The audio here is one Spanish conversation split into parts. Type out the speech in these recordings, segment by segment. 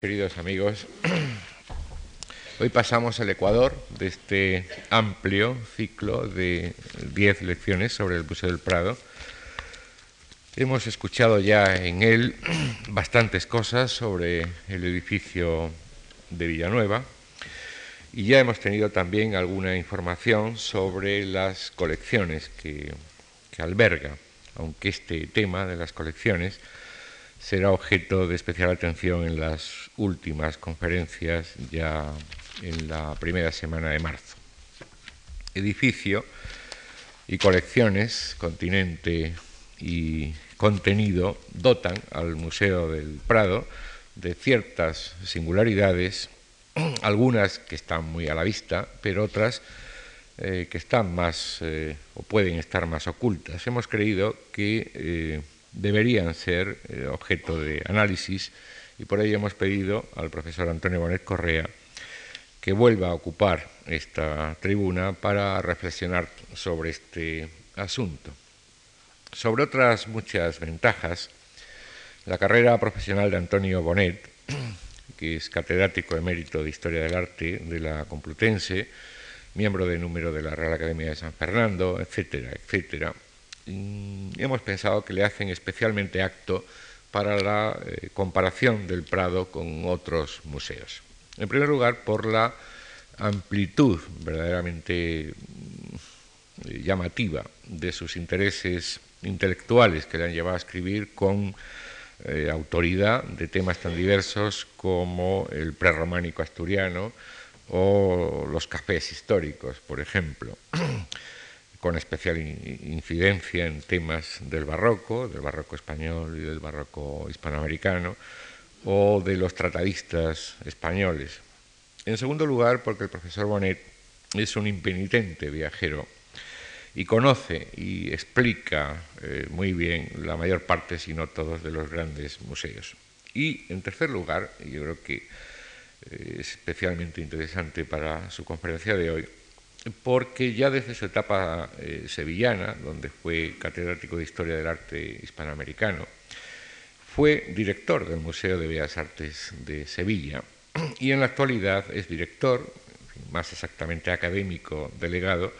Queridos amigos, hoy pasamos al Ecuador de este amplio ciclo de 10 lecciones sobre el Museo del Prado. Hemos escuchado ya en él bastantes cosas sobre el edificio de Villanueva y ya hemos tenido también alguna información sobre las colecciones que, que alberga, aunque este tema de las colecciones será objeto de especial atención en las últimas conferencias ya en la primera semana de marzo. Edificio y colecciones, continente y contenido dotan al Museo del Prado de ciertas singularidades, algunas que están muy a la vista, pero otras eh, que están más eh, o pueden estar más ocultas. Hemos creído que eh, deberían ser eh, objeto de análisis y por ello hemos pedido al profesor Antonio Bonet Correa que vuelva a ocupar esta tribuna para reflexionar sobre este asunto. Sobre otras muchas ventajas, la carrera profesional de Antonio Bonet, que es catedrático emérito de Historia del Arte de la Complutense, miembro de número de la Real Academia de San Fernando, etcétera, etcétera, hemos pensado que le hacen especialmente acto para la eh, comparación del Prado con otros museos. En primer lugar, por la amplitud verdaderamente mm, llamativa de sus intereses intelectuales que le han llevado a escribir con eh, autoridad de temas tan diversos como el prerrománico asturiano o los cafés históricos, por ejemplo. con especial incidencia en temas del barroco, del barroco español y del barroco hispanoamericano, o de los tratadistas españoles. En segundo lugar, porque el profesor Bonet es un impenitente viajero y conoce y explica eh, muy bien la mayor parte, si no todos, de los grandes museos. Y en tercer lugar, yo creo que eh, es especialmente interesante para su conferencia de hoy, porque ya desde su etapa eh, sevillana, donde fue catedrático de Historia del Arte Hispanoamericano, fue director del Museo de Bellas Artes de Sevilla y en la actualidad es director, más exactamente académico delegado,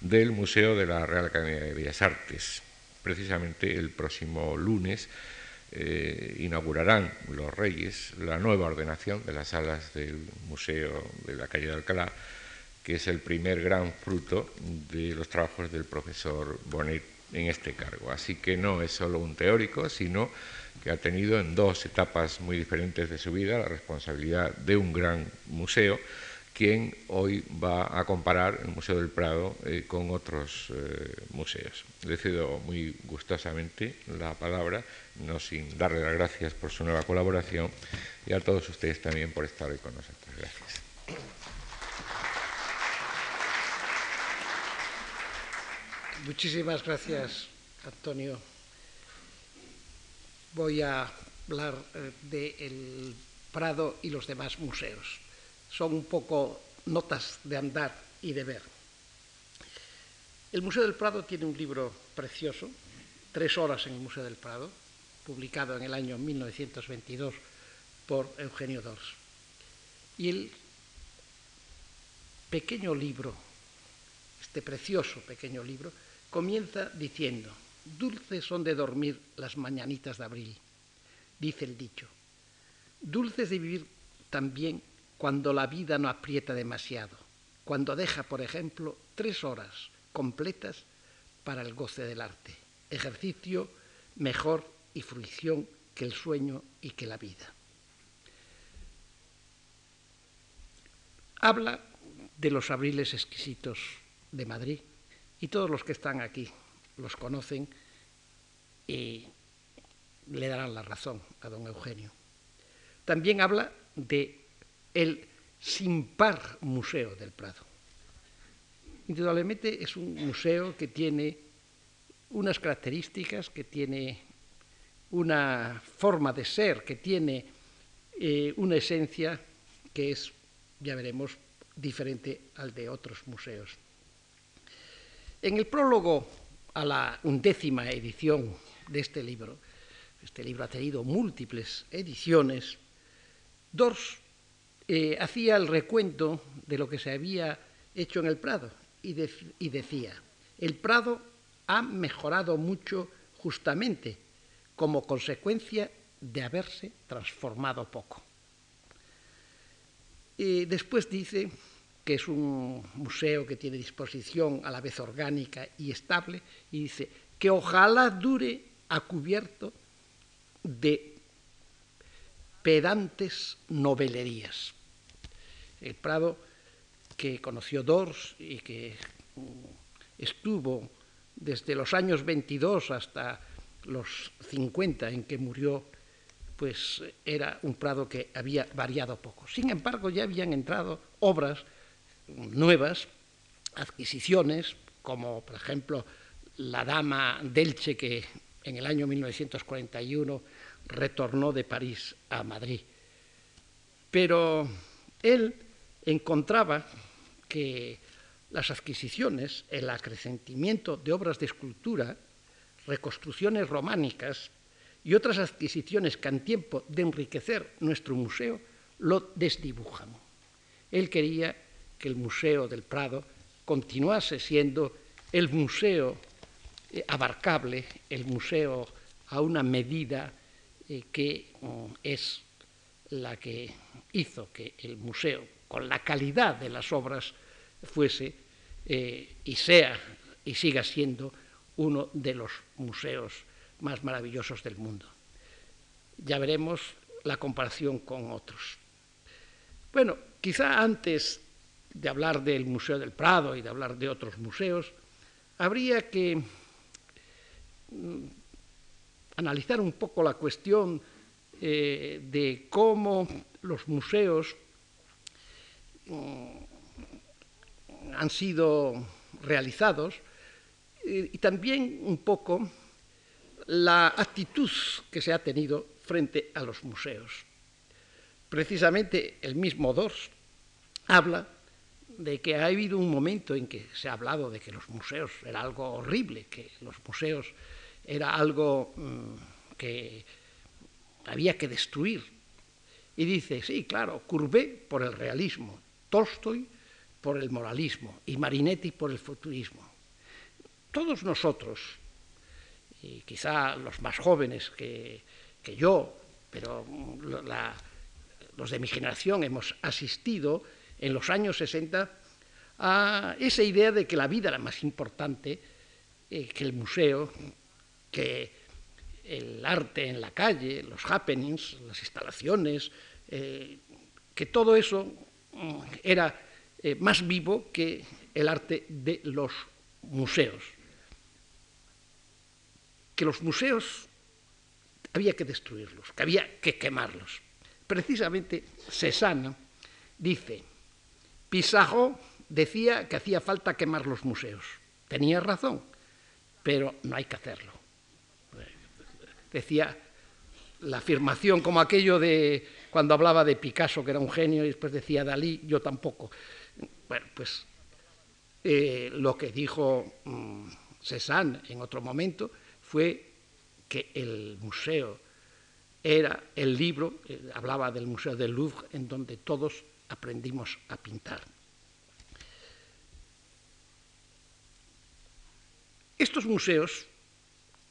del Museo de la Real Academia de Bellas Artes. Precisamente el próximo lunes eh, inaugurarán los Reyes la nueva ordenación de las salas del Museo de la calle de Alcalá que es el primer gran fruto de los trabajos del profesor Bonet en este cargo. Así que no es solo un teórico, sino que ha tenido en dos etapas muy diferentes de su vida la responsabilidad de un gran museo, quien hoy va a comparar el Museo del Prado eh, con otros eh, museos. Le cedo muy gustosamente la palabra, no sin darle las gracias por su nueva colaboración y a todos ustedes también por estar hoy con nosotros. Gracias. Muchísimas gracias, Antonio. Voy a hablar eh, del Prado y los demás museos. Son un poco notas de andar y de ver. El Museo del Prado tiene un libro precioso, Tres horas en el Museo del Prado, publicado en el año 1922 por Eugenio Dors. Y el pequeño libro, este precioso pequeño libro, comienza diciendo, dulces son de dormir las mañanitas de abril, dice el dicho, dulces de vivir también cuando la vida no aprieta demasiado, cuando deja, por ejemplo, tres horas completas para el goce del arte, ejercicio mejor y fruición que el sueño y que la vida. Habla de los abriles exquisitos de Madrid, y todos los que están aquí los conocen y le darán la razón a don Eugenio. También habla de el sin par museo del Prado. Indudablemente es un museo que tiene unas características, que tiene una forma de ser, que tiene eh, una esencia que es, ya veremos, diferente al de otros museos. En el prólogo a la undécima edición de este libro, este libro ha tenido múltiples ediciones, Dors eh, hacía el recuento de lo que se había hecho en el Prado y, decía, el Prado ha mejorado mucho justamente como consecuencia de haberse transformado poco. Y después dice que es un museo que tiene disposición a la vez orgánica y estable, y dice que ojalá dure a cubierto de pedantes novelerías. El Prado, que conoció Dors y que mm, estuvo desde los años 22 hasta los 50 en que murió, pues era un Prado que había variado poco. Sin embargo, ya habían entrado obras nuevas, adquisiciones, como por ejemplo la Dama Delche, que en el año 1941 retornó de París a Madrid. Pero él encontraba que las adquisiciones, el acrecentimiento de obras de escultura, reconstrucciones románicas y otras adquisiciones que en tiempo de enriquecer nuestro museo lo desdibujan. Él quería que el Museo del Prado continuase siendo el museo eh, abarcable, el museo a una medida eh, que mm, es la que hizo que el museo, con la calidad de las obras, fuese eh, y sea y siga siendo uno de los museos más maravillosos del mundo. Ya veremos la comparación con otros. Bueno, quizá antes de hablar del Museo del Prado y de hablar de otros museos, habría que mm, analizar un poco la cuestión eh, de cómo los museos mm, han sido realizados y también un poco la actitud que se ha tenido frente a los museos. Precisamente el mismo Dors habla de que ha habido un momento en que se ha hablado de que los museos era algo horrible, que los museos era algo mm, que había que destruir. Y dice, sí, claro, Courbet por el realismo, Tolstoy por el moralismo y Marinetti por el futurismo. Todos nosotros, y quizá los más jóvenes que, yo, pero los de mi generación hemos asistido en los años 60 a esa idea de que la vida era más importante eh, que el museo, que el arte en la calle, los happenings, las instalaciones, eh, que todo eso mm, era eh, más vivo que el arte de los museos. Que los museos había que destruirlos, que había que quemarlos. Precisamente Cézanne dice, Pizarro decía que hacía falta quemar los museos. Tenía razón, pero no hay que hacerlo. Decía la afirmación como aquello de cuando hablaba de Picasso, que era un genio, y después decía Dalí, yo tampoco. Bueno, pues eh, lo que dijo um, Cézanne en otro momento fue que el museo era el libro, eh, hablaba del Museo del Louvre, en donde todos aprendimos a pintar. Estos museos,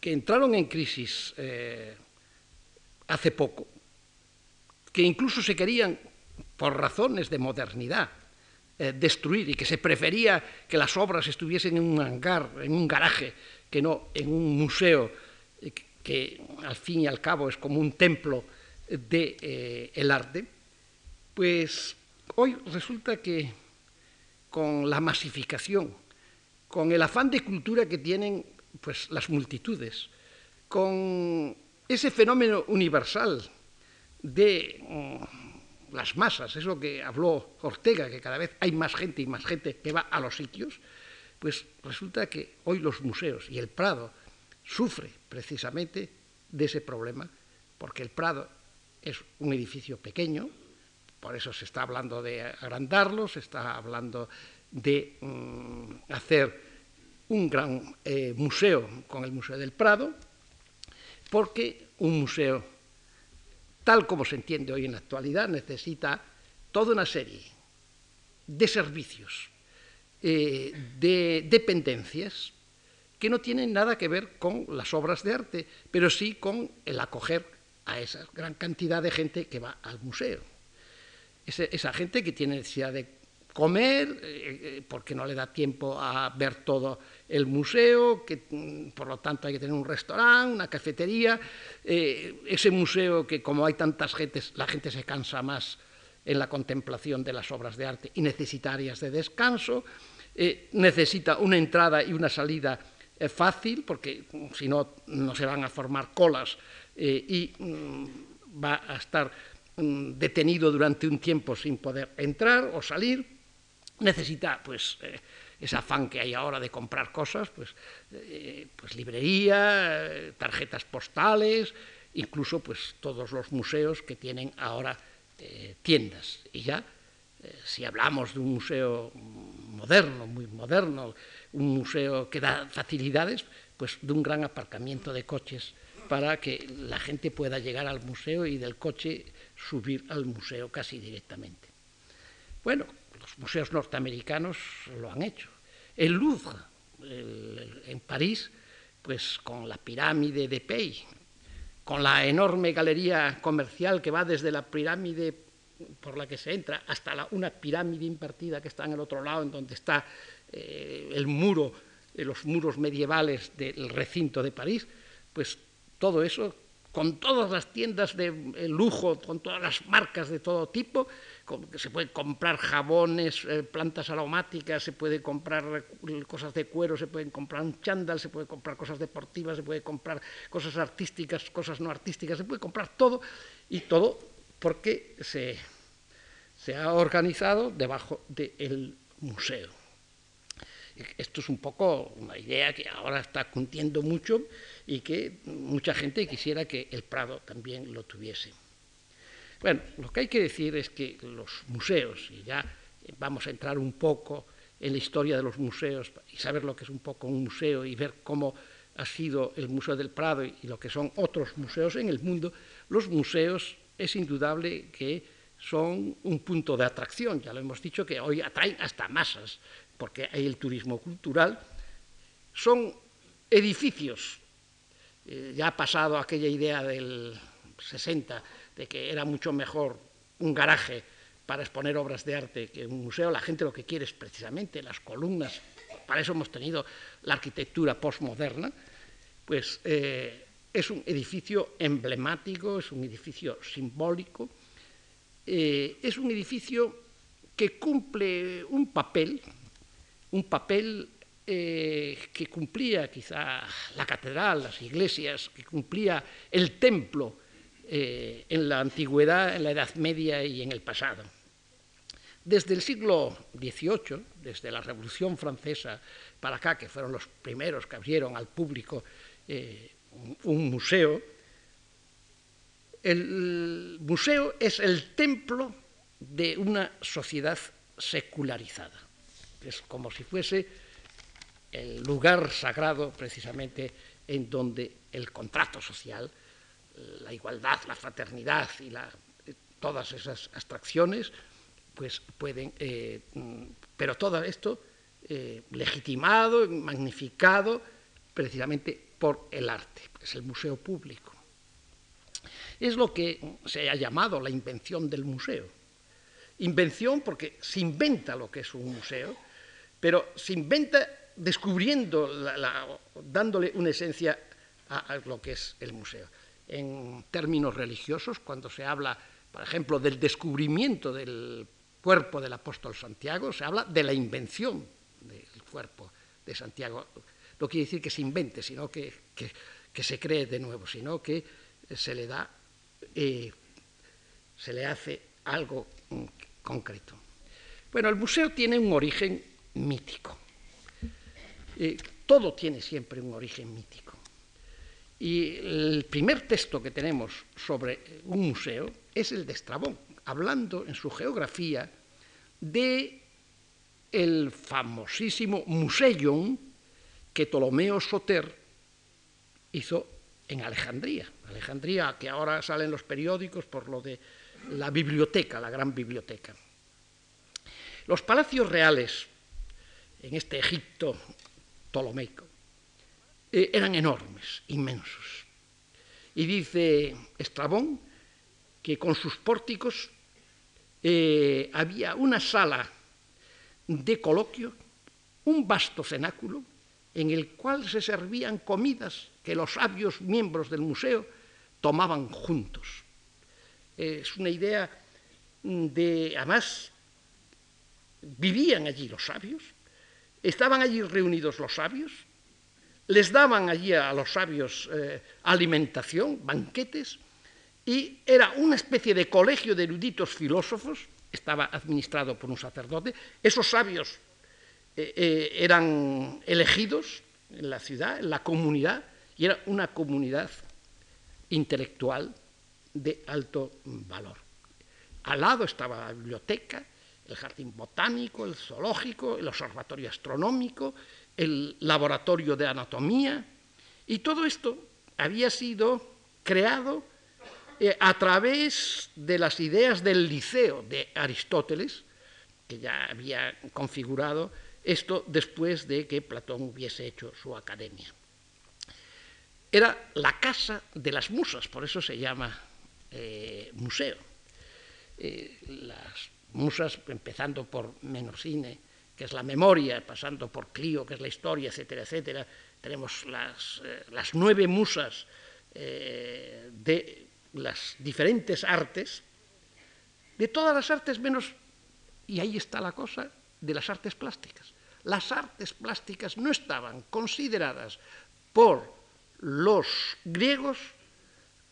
que entraron en crisis eh, hace poco, que incluso se querían, por razones de modernidad, eh, destruir y que se prefería que las obras estuviesen en un hangar, en un garaje, que no en un museo eh, que, al fin y al cabo es como un templo del de, arte, pues hoy resulta que con la masificación, con el afán de cultura que tienen pues, las multitudes, con ese fenómeno universal de mm, las masas, es lo que habló Ortega, que cada vez hay más gente y más gente que va a los sitios, pues resulta que hoy los museos y el Prado sufre precisamente de ese problema, porque el Prado es un edificio pequeño, por eso se está hablando de agrandarlo, se está hablando de mm, hacer un gran eh, museo con el Museo del Prado, porque un museo tal como se entiende hoy en la actualidad, necesita toda una serie de servicios, eh, de dependencias que no tienen nada que ver con las obras de arte, pero sí con el acoger a esa gran cantidad de gente que va al museo. Esa gente que tiene necesidad de comer, eh, eh, porque no le da tiempo a ver todo el museo, que mm, por lo tanto hay que tener un restaurante, una cafetería, eh, ese museo que como hay tantas gentes, la gente se cansa más en la contemplación de las obras de arte y necesita áreas de descanso, necesita una entrada y una salida fácil, porque mm, si no, no se van a formar colas y mm, va a estar detenido durante un tiempo sin poder entrar o salir necesita pues eh, ese afán que hay ahora de comprar cosas, pues, eh, pues librería, eh, tarjetas postales, incluso pues todos los museos que tienen ahora tiendas. Y ya, si hablamos de un museo moderno, muy moderno, un museo que da facilidades, pues de un gran aparcamiento de coches para que la gente pueda llegar al museo y del coche subir al museo casi directamente. Bueno, los museos norteamericanos lo han hecho. El Louvre, en París, pues con la pirámide de Pei, con la enorme galería comercial que va desde la pirámide por la que se entra hasta una pirámide invertida que está en el otro lado, en donde está eh, el muro, eh, los muros medievales del recinto de París, pues todo eso, con todas las tiendas de lujo, con todas las marcas de todo tipo, se puede comprar jabones, eh, plantas aromáticas, se puede comprar cosas de cuero, se pueden comprar un chándal, se puede comprar cosas deportivas, se puede comprar cosas artísticas, cosas no artísticas, se puede comprar todo y todo porque se, se ha organizado debajo del museo. Esto es un poco una idea que ahora está cundiendo mucho y que mucha gente quisiera que el Prado también lo tuviese. Bueno, lo que hay que decir es que los museos, y ya vamos a entrar un poco en la historia de los museos y saber lo que es un poco un museo y ver cómo ha sido el Museo del Prado y lo que son otros museos en el mundo, los museos es indudable que son un punto de atracción, ya lo hemos dicho que hoy atraen hasta masas, porque hay el turismo cultural, son edificios, eh, ya ha pasado aquella idea del 60 de que era mucho mejor un garaje para exponer obras de arte que un museo, la gente lo que quiere es precisamente las columnas, para eso hemos tenido la arquitectura postmoderna, pues eh, es un edificio emblemático, es un edificio simbólico, eh, es un edificio que cumple un papel, un papel eh, que cumplía quizá la catedral, las iglesias, que cumplía el templo, eh, en la antigüedad, en la Edad Media y en el pasado. Desde el siglo XVIII, desde la Revolución Francesa para acá, que fueron los primeros que abrieron al público eh, un museo, el museo es el templo de una sociedad secularizada. Es como si fuese el lugar sagrado precisamente en donde el contrato social la igualdad, la fraternidad y todas esas abstracciones, pues pueden, eh, pero todo esto eh, legitimado, magnificado precisamente por el arte, es el museo público. Es lo que se ha llamado la invención del museo. Invención porque se inventa lo que es un museo, pero se inventa descubriendo, dándole una esencia a lo que es el museo en términos religiosos, cuando se habla, por ejemplo, del descubrimiento del cuerpo del apóstol Santiago, se habla de la invención del cuerpo de Santiago. No quiere decir que se invente, sino que, se cree de nuevo, sino que se le da, eh, se le hace algo concreto. Bueno, el museo tiene un origen mítico. Eh, todo tiene siempre un origen mítico. Y el primer texto que tenemos sobre un museo es el de Estrabón, hablando en su geografía de el famosísimo Museion que Ptolomeo Soter hizo en Alejandría. Alejandría, que ahora salen los periódicos por lo de la biblioteca, la gran biblioteca. Los palacios reales en este Egipto ptolomeico eh, eran enormes, inmensos. Y dice Estrabón que con sus pórticos eh, había una sala de coloquio, un vasto cenáculo, en el cual se servían comidas que los sabios miembros del museo tomaban juntos. Es una idea de, además, vivían allí los sabios, estaban allí reunidos los sabios, les daban allí a los sabios eh, alimentación, banquetes, y era una especie de colegio de eruditos filósofos, estaba administrado por un sacerdote, esos sabios eh, eh, eran elegidos en la ciudad, en la comunidad, y era una comunidad intelectual de alto valor. Al lado estaba la biblioteca, el jardín botánico, el zoológico, el observatorio astronómico, el laboratorio de anatomía, y todo esto había sido creado eh, a través de las ideas del liceo de Aristóteles, que ya había configurado esto después de que Platón hubiese hecho su academia. Era la casa de las musas, por eso se llama eh, museo. Eh, las musas, empezando por Menosine, que es la memoria, pasando por Clio, que es la historia, etcétera, etcétera, tenemos las, eh, las nueve musas de las diferentes artes, de todas las artes menos, y ahí está la cosa, de las artes plásticas. Las artes plásticas no estaban consideradas por los griegos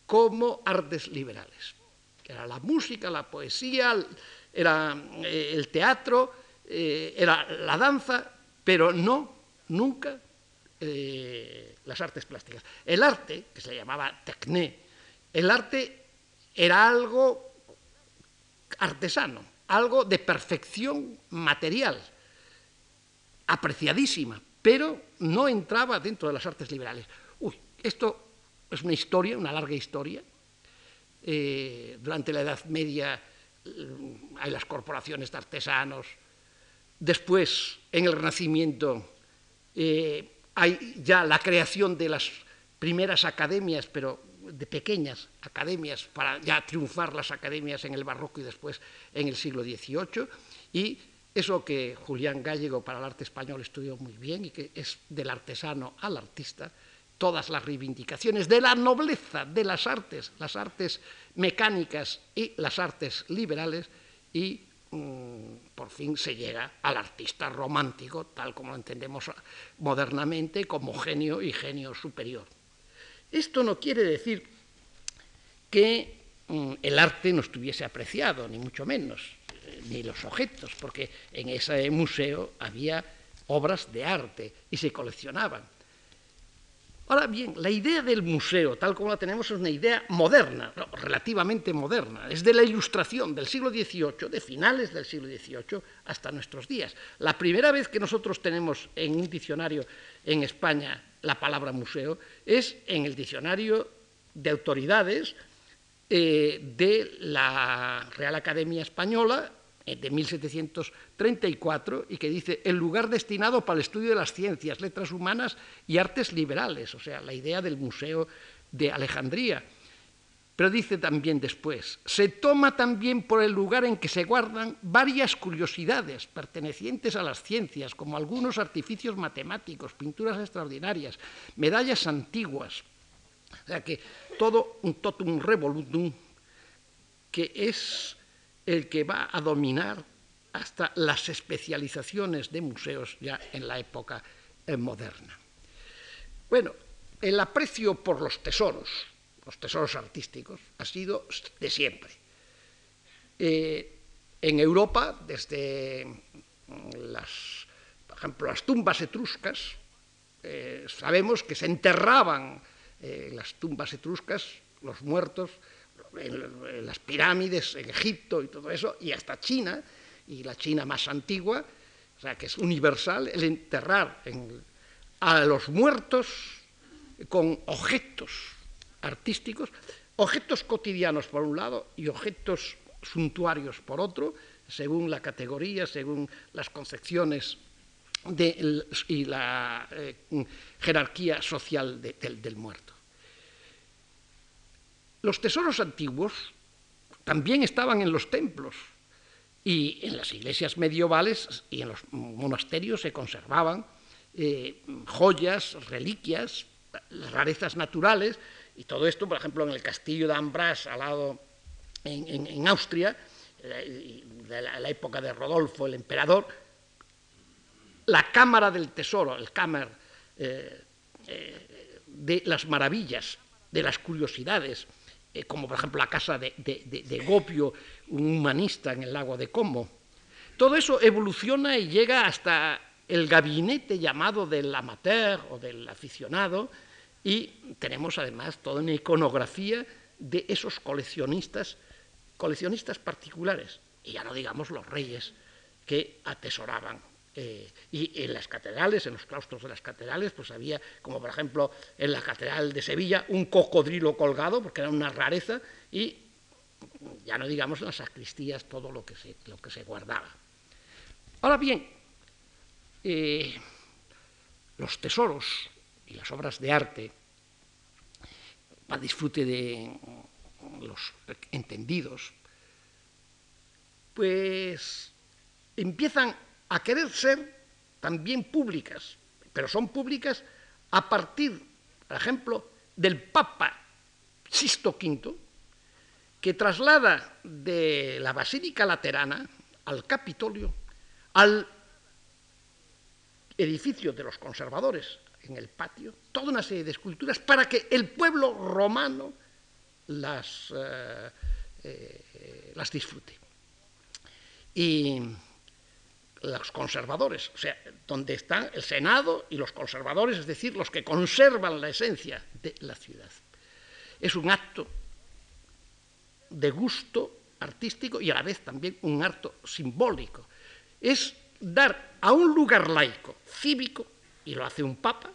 como artes liberales. Era la música, la poesía, era eh, el teatro, eh, era la danza, pero no, nunca eh, las artes plásticas. El arte, que se llamaba tecné, el arte era algo artesano, algo de perfección material, apreciadísima, pero no entraba dentro de las artes liberales. Esto es una historia, una larga historia. Durante la Edad Media hay las corporaciones de artesanos. Después, en el Renacimiento, eh, hay ya la creación de las primeras academias, pero de pequeñas academias, para ya triunfar las academias en el barroco y después en el siglo XVIII. Y eso que Julián Gallego para el arte español estudió muy bien y que es del artesano al artista, todas las reivindicaciones de la nobleza de las artes, las artes mecánicas y las artes liberales, y mm, por fin se llega al artista romántico, tal como lo entendemos modernamente, como genio y genio superior. Esto no quiere decir que mm, el arte no estuviese apreciado, ni mucho menos, eh, ni los objetos, porque en ese museo había obras de arte y se coleccionaban. Ahora bien, la idea del museo, tal como la tenemos, es una idea moderna, relativamente moderna, es de la ilustración del siglo XVIII, de finales del siglo XVIII hasta nuestros días. La primera vez que nosotros tenemos en un diccionario en España la palabra museo es en el diccionario de autoridades eh, de la Real Academia Española de 1734 y que dice el lugar destinado para el estudio de las ciencias, letras humanas y artes liberales, o sea, la idea del Museo de Alejandría. Pero dice también después, se toma también por el lugar en que se guardan varias curiosidades pertenecientes a las ciencias, como algunos artificios matemáticos, pinturas extraordinarias, medallas antiguas. O sea que todo un totum revolutum que es el que va a dominar hasta las especializaciones de museos ya en la época eh, moderna. Bueno, el aprecio por los tesoros, los tesoros artísticos, ha sido de siempre. Eh, en Europa, desde mm, las, por ejemplo, las tumbas etruscas, eh, sabemos que se enterraban en las tumbas etruscas los muertos en, las pirámides, en Egipto y todo eso, y hasta China, y la China más antigua, o sea, que es universal, el enterrar a los muertos con objetos artísticos, objetos cotidianos por un lado y objetos suntuarios por otro, según la categoría, según las concepciones y la eh, jerarquía social del muerto. Los tesoros antiguos también estaban en los templos y en las iglesias medievales y en los monasterios se conservaban eh, joyas, reliquias, rarezas naturales, y todo esto, por ejemplo, en el castillo de Ambras, al lado en, Austria, eh, de la, época de Rodolfo, el emperador, la cámara del tesoro, el cámara eh, de las maravillas, de las curiosidades, como por ejemplo la casa de, de, Gopio, un humanista en el lago de Como. Todo eso evoluciona y llega hasta el gabinete llamado del amateur o del aficionado y tenemos además toda una iconografía de esos coleccionistas, coleccionistas particulares, y ya no digamos los reyes que atesoraban. Eh, y en las catedrales, en los claustros de las catedrales, pues había, como por ejemplo en la catedral de Sevilla, un cocodrilo colgado, porque era una rareza, y ya no digamos en las sacristías todo lo que se, lo que se guardaba. Ahora bien, eh, los tesoros y las obras de arte, para disfrute de los entendidos, pues empiezan a querer ser también públicas, pero son públicas a partir, por ejemplo, del Papa Sisto V, que traslada de la Basílica Laterana al Capitolio, al edificios de los conservadores en el patio, toda una serie de esculturas para que el pueblo romano las, eh, eh, las disfrute. Y los conservadores, o sea, donde están el Senado y los conservadores, es decir, los que conservan la esencia de la ciudad. Es un acto de gusto artístico y a la vez también un acto simbólico. Es dar a un lugar laico, cívico, y lo hace un papa,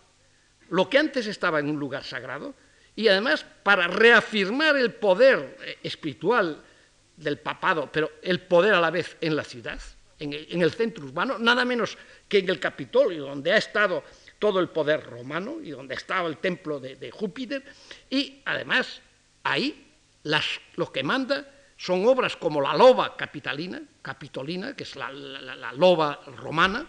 lo que antes estaba en un lugar sagrado, y además para reafirmar el poder eh, espiritual del papado, pero el poder a la vez en la ciudad, en el, centro urbano, nada menos que en el Capitolio, donde ha estado todo el poder romano y donde estaba el templo de, Júpiter, y además ahí las, lo que manda son obras como la loba capitalina, capitolina, que es la, loba romana,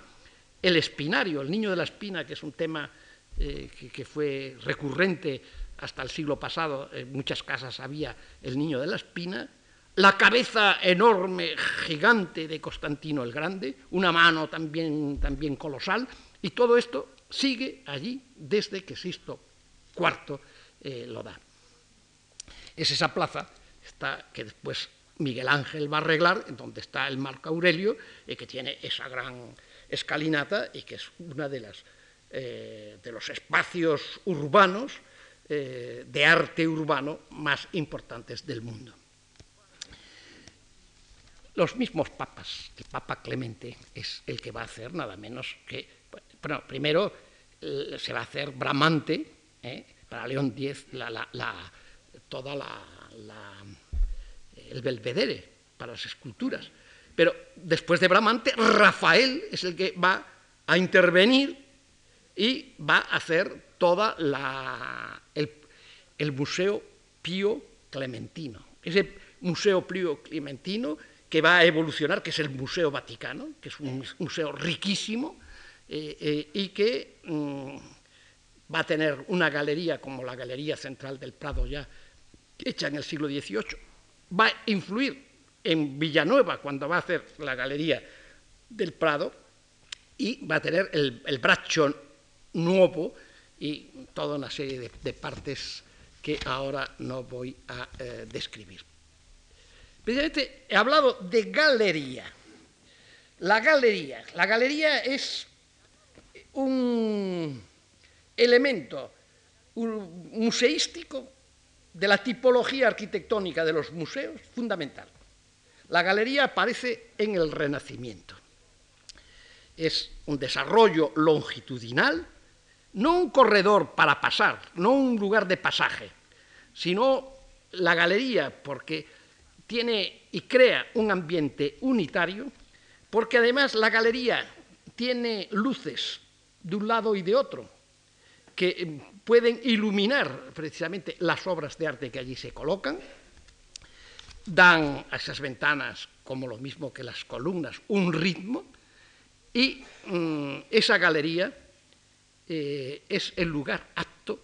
el espinario, el niño de la espina, que es un tema eh, que, fue recurrente hasta el siglo pasado, en muchas casas había el niño de la espina, la cabeza enorme, gigante de Constantino el Grande, una mano también, también colosal, y todo esto sigue allí desde que Sisto IV eh, lo da. Es esa plaza que después Miguel Ángel va a arreglar, en donde está el Marco Aurelio, y que tiene esa gran escalinata y que es una de eh, los espacios urbanos eh, de arte urbano más importantes del mundo. Los mismos papas, el Papa Clemente es el que va a hacer nada menos que, bueno, primero eh, se va a hacer Bramante, para León X, toda la el belvedere para las esculturas. Pero después de Bramante, Rafael es el que va a intervenir y va a hacer toda la, el, Museo Pío Clementino. Ese Museo Pío Clementino que va a evolucionar, que es el Museo Vaticano, que es un museo riquísimo eh, eh, y que mm, va a tener una galería como la Galería Central del Prado ya hecha en el siglo XVIII va a influir en Villanueva cuando va a hacer la galería del Prado y va a tener el, el bracho nuevo y toda una serie de, partes que ahora no voy a eh, describir. Precisamente he hablado de galería. La galería. La galería es un elemento museístico de la tipología arquitectónica de los museos fundamental. La galería aparece en el Renacimiento. Es un desarrollo longitudinal, no un corredor para pasar, no un lugar de pasaje, sino la galería, porque tiene y crea un ambiente unitario, porque además la galería tiene luces de un lado y de otro, que eh, pueden iluminar precisamente las obras de arte que allí se colocan, dan a esas ventanas, como lo mismo que las columnas, un ritmo, y mm, esa galería eh, es el lugar apto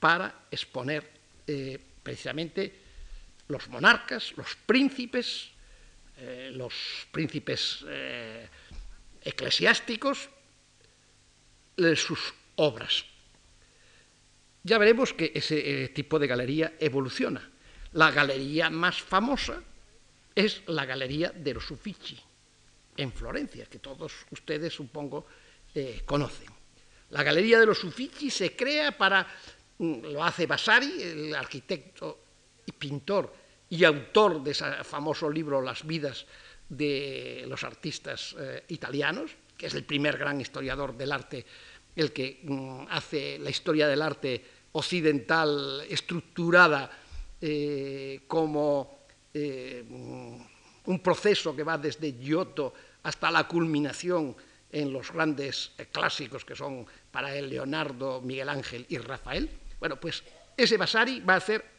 para exponer eh, precisamente los monarcas, los príncipes, eh, los príncipes eclesiásticos, sus obras. Ya veremos que ese tipo de galería evoluciona. La galería más famosa es la galería de los Uffizi, en Florencia, que todos ustedes supongo conocen. La Galería de los Uffizi se crea para, mm, lo hace Vasari, el arquitecto y pintor y autor de ese famoso libro Las vidas de los artistas eh, italianos, que es el primer gran historiador del arte, el que mm, hace la historia del arte occidental estructurada eh, como eh, mm, un proceso que va desde Giotto hasta la culminación en los grandes clásicos que son para él Leonardo, Miguel Ángel y Rafael. Bueno, pues ese Vasari va a hacer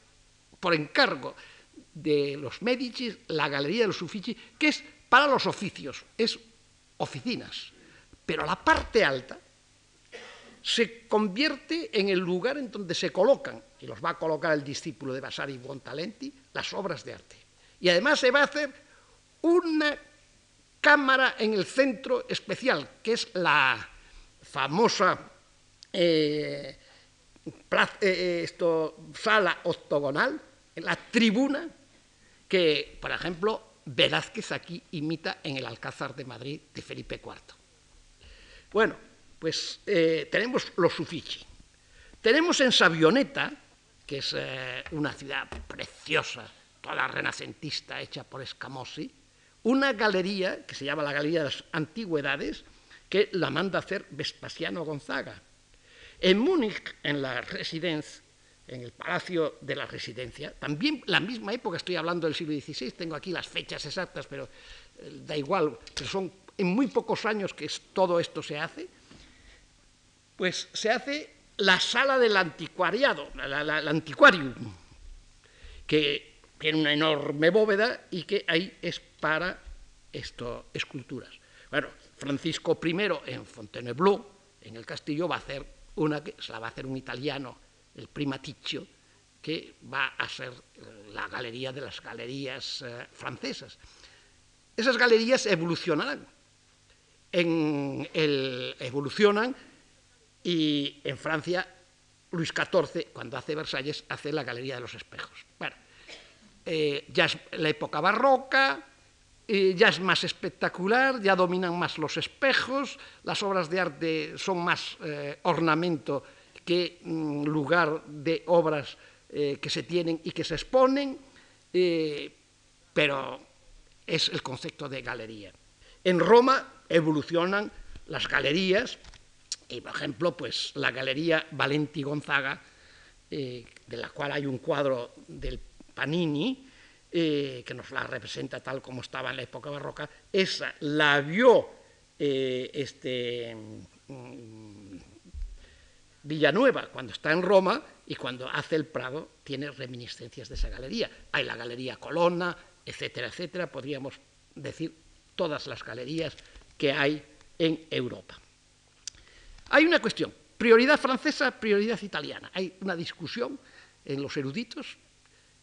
por encargo de los Medici la Galería de los Uffizi, que es para los oficios, es oficinas. Pero la parte alta se convierte en el lugar en donde se colocan, y los va a colocar el discípulo de Vasari Buontalenti, las obras de arte. Y además se va a hacer una cámara en el centro especial, que es la famosa eh, eh, esto, sala octogonal, la tribuna, que, por ejemplo, Velázquez aquí imita en el Alcázar de Madrid de Felipe IV. Bueno, pues eh, tenemos los Uffizi. Tenemos en Sabioneta, que es una ciudad preciosa, toda renacentista, hecha por Escamosi, una galería que se llama la Galería de las Antigüedades, que la manda hacer Vespasiano Gonzaga. En Múnich, en la residencia, en el Palacio de la Residencia, también la misma época, estoy hablando del siglo XVI, tengo aquí las fechas exactas, pero eh, da igual, son en muy pocos años que todo esto se hace, pues se hace la sala del anticuariado, el antiquarium, que tiene una enorme bóveda y que ahí es para estas esculturas. Bueno, Francisco I en Fontainebleau, en el castillo, va a hacer una que se la va a hacer un italiano, el Primaticcio, que va a ser la galería de las galerías eh, francesas. Esas galerías evolucionarán. Evolucionan y en Francia Luis XIV, cuando hace Versalles, hace la Galería de los Espejos. Bueno, eh, ya es la época barroca, ya es más espectacular, ya dominan más los espejos, las obras de arte son más eh, ornamento que mm, lugar de obras eh, que se tienen y que se exponen, eh, pero es el concepto de galería. En Roma evolucionan las galerías, por ejemplo, pues la galería Valenti Gonzaga, de la cual hay un cuadro del Panini, eh, que nos la representa tal como estaba en la época barroca, esa la vio eh, este, mm, Villanueva cuando está en Roma y cuando hace el Prado tiene reminiscencias de esa galería. Hay la Galería Colonna, etcétera, etcétera, podríamos decir todas las galerías que hay en Europa. Hay una cuestión, prioridad francesa, prioridad italiana. Hay una discusión en los eruditos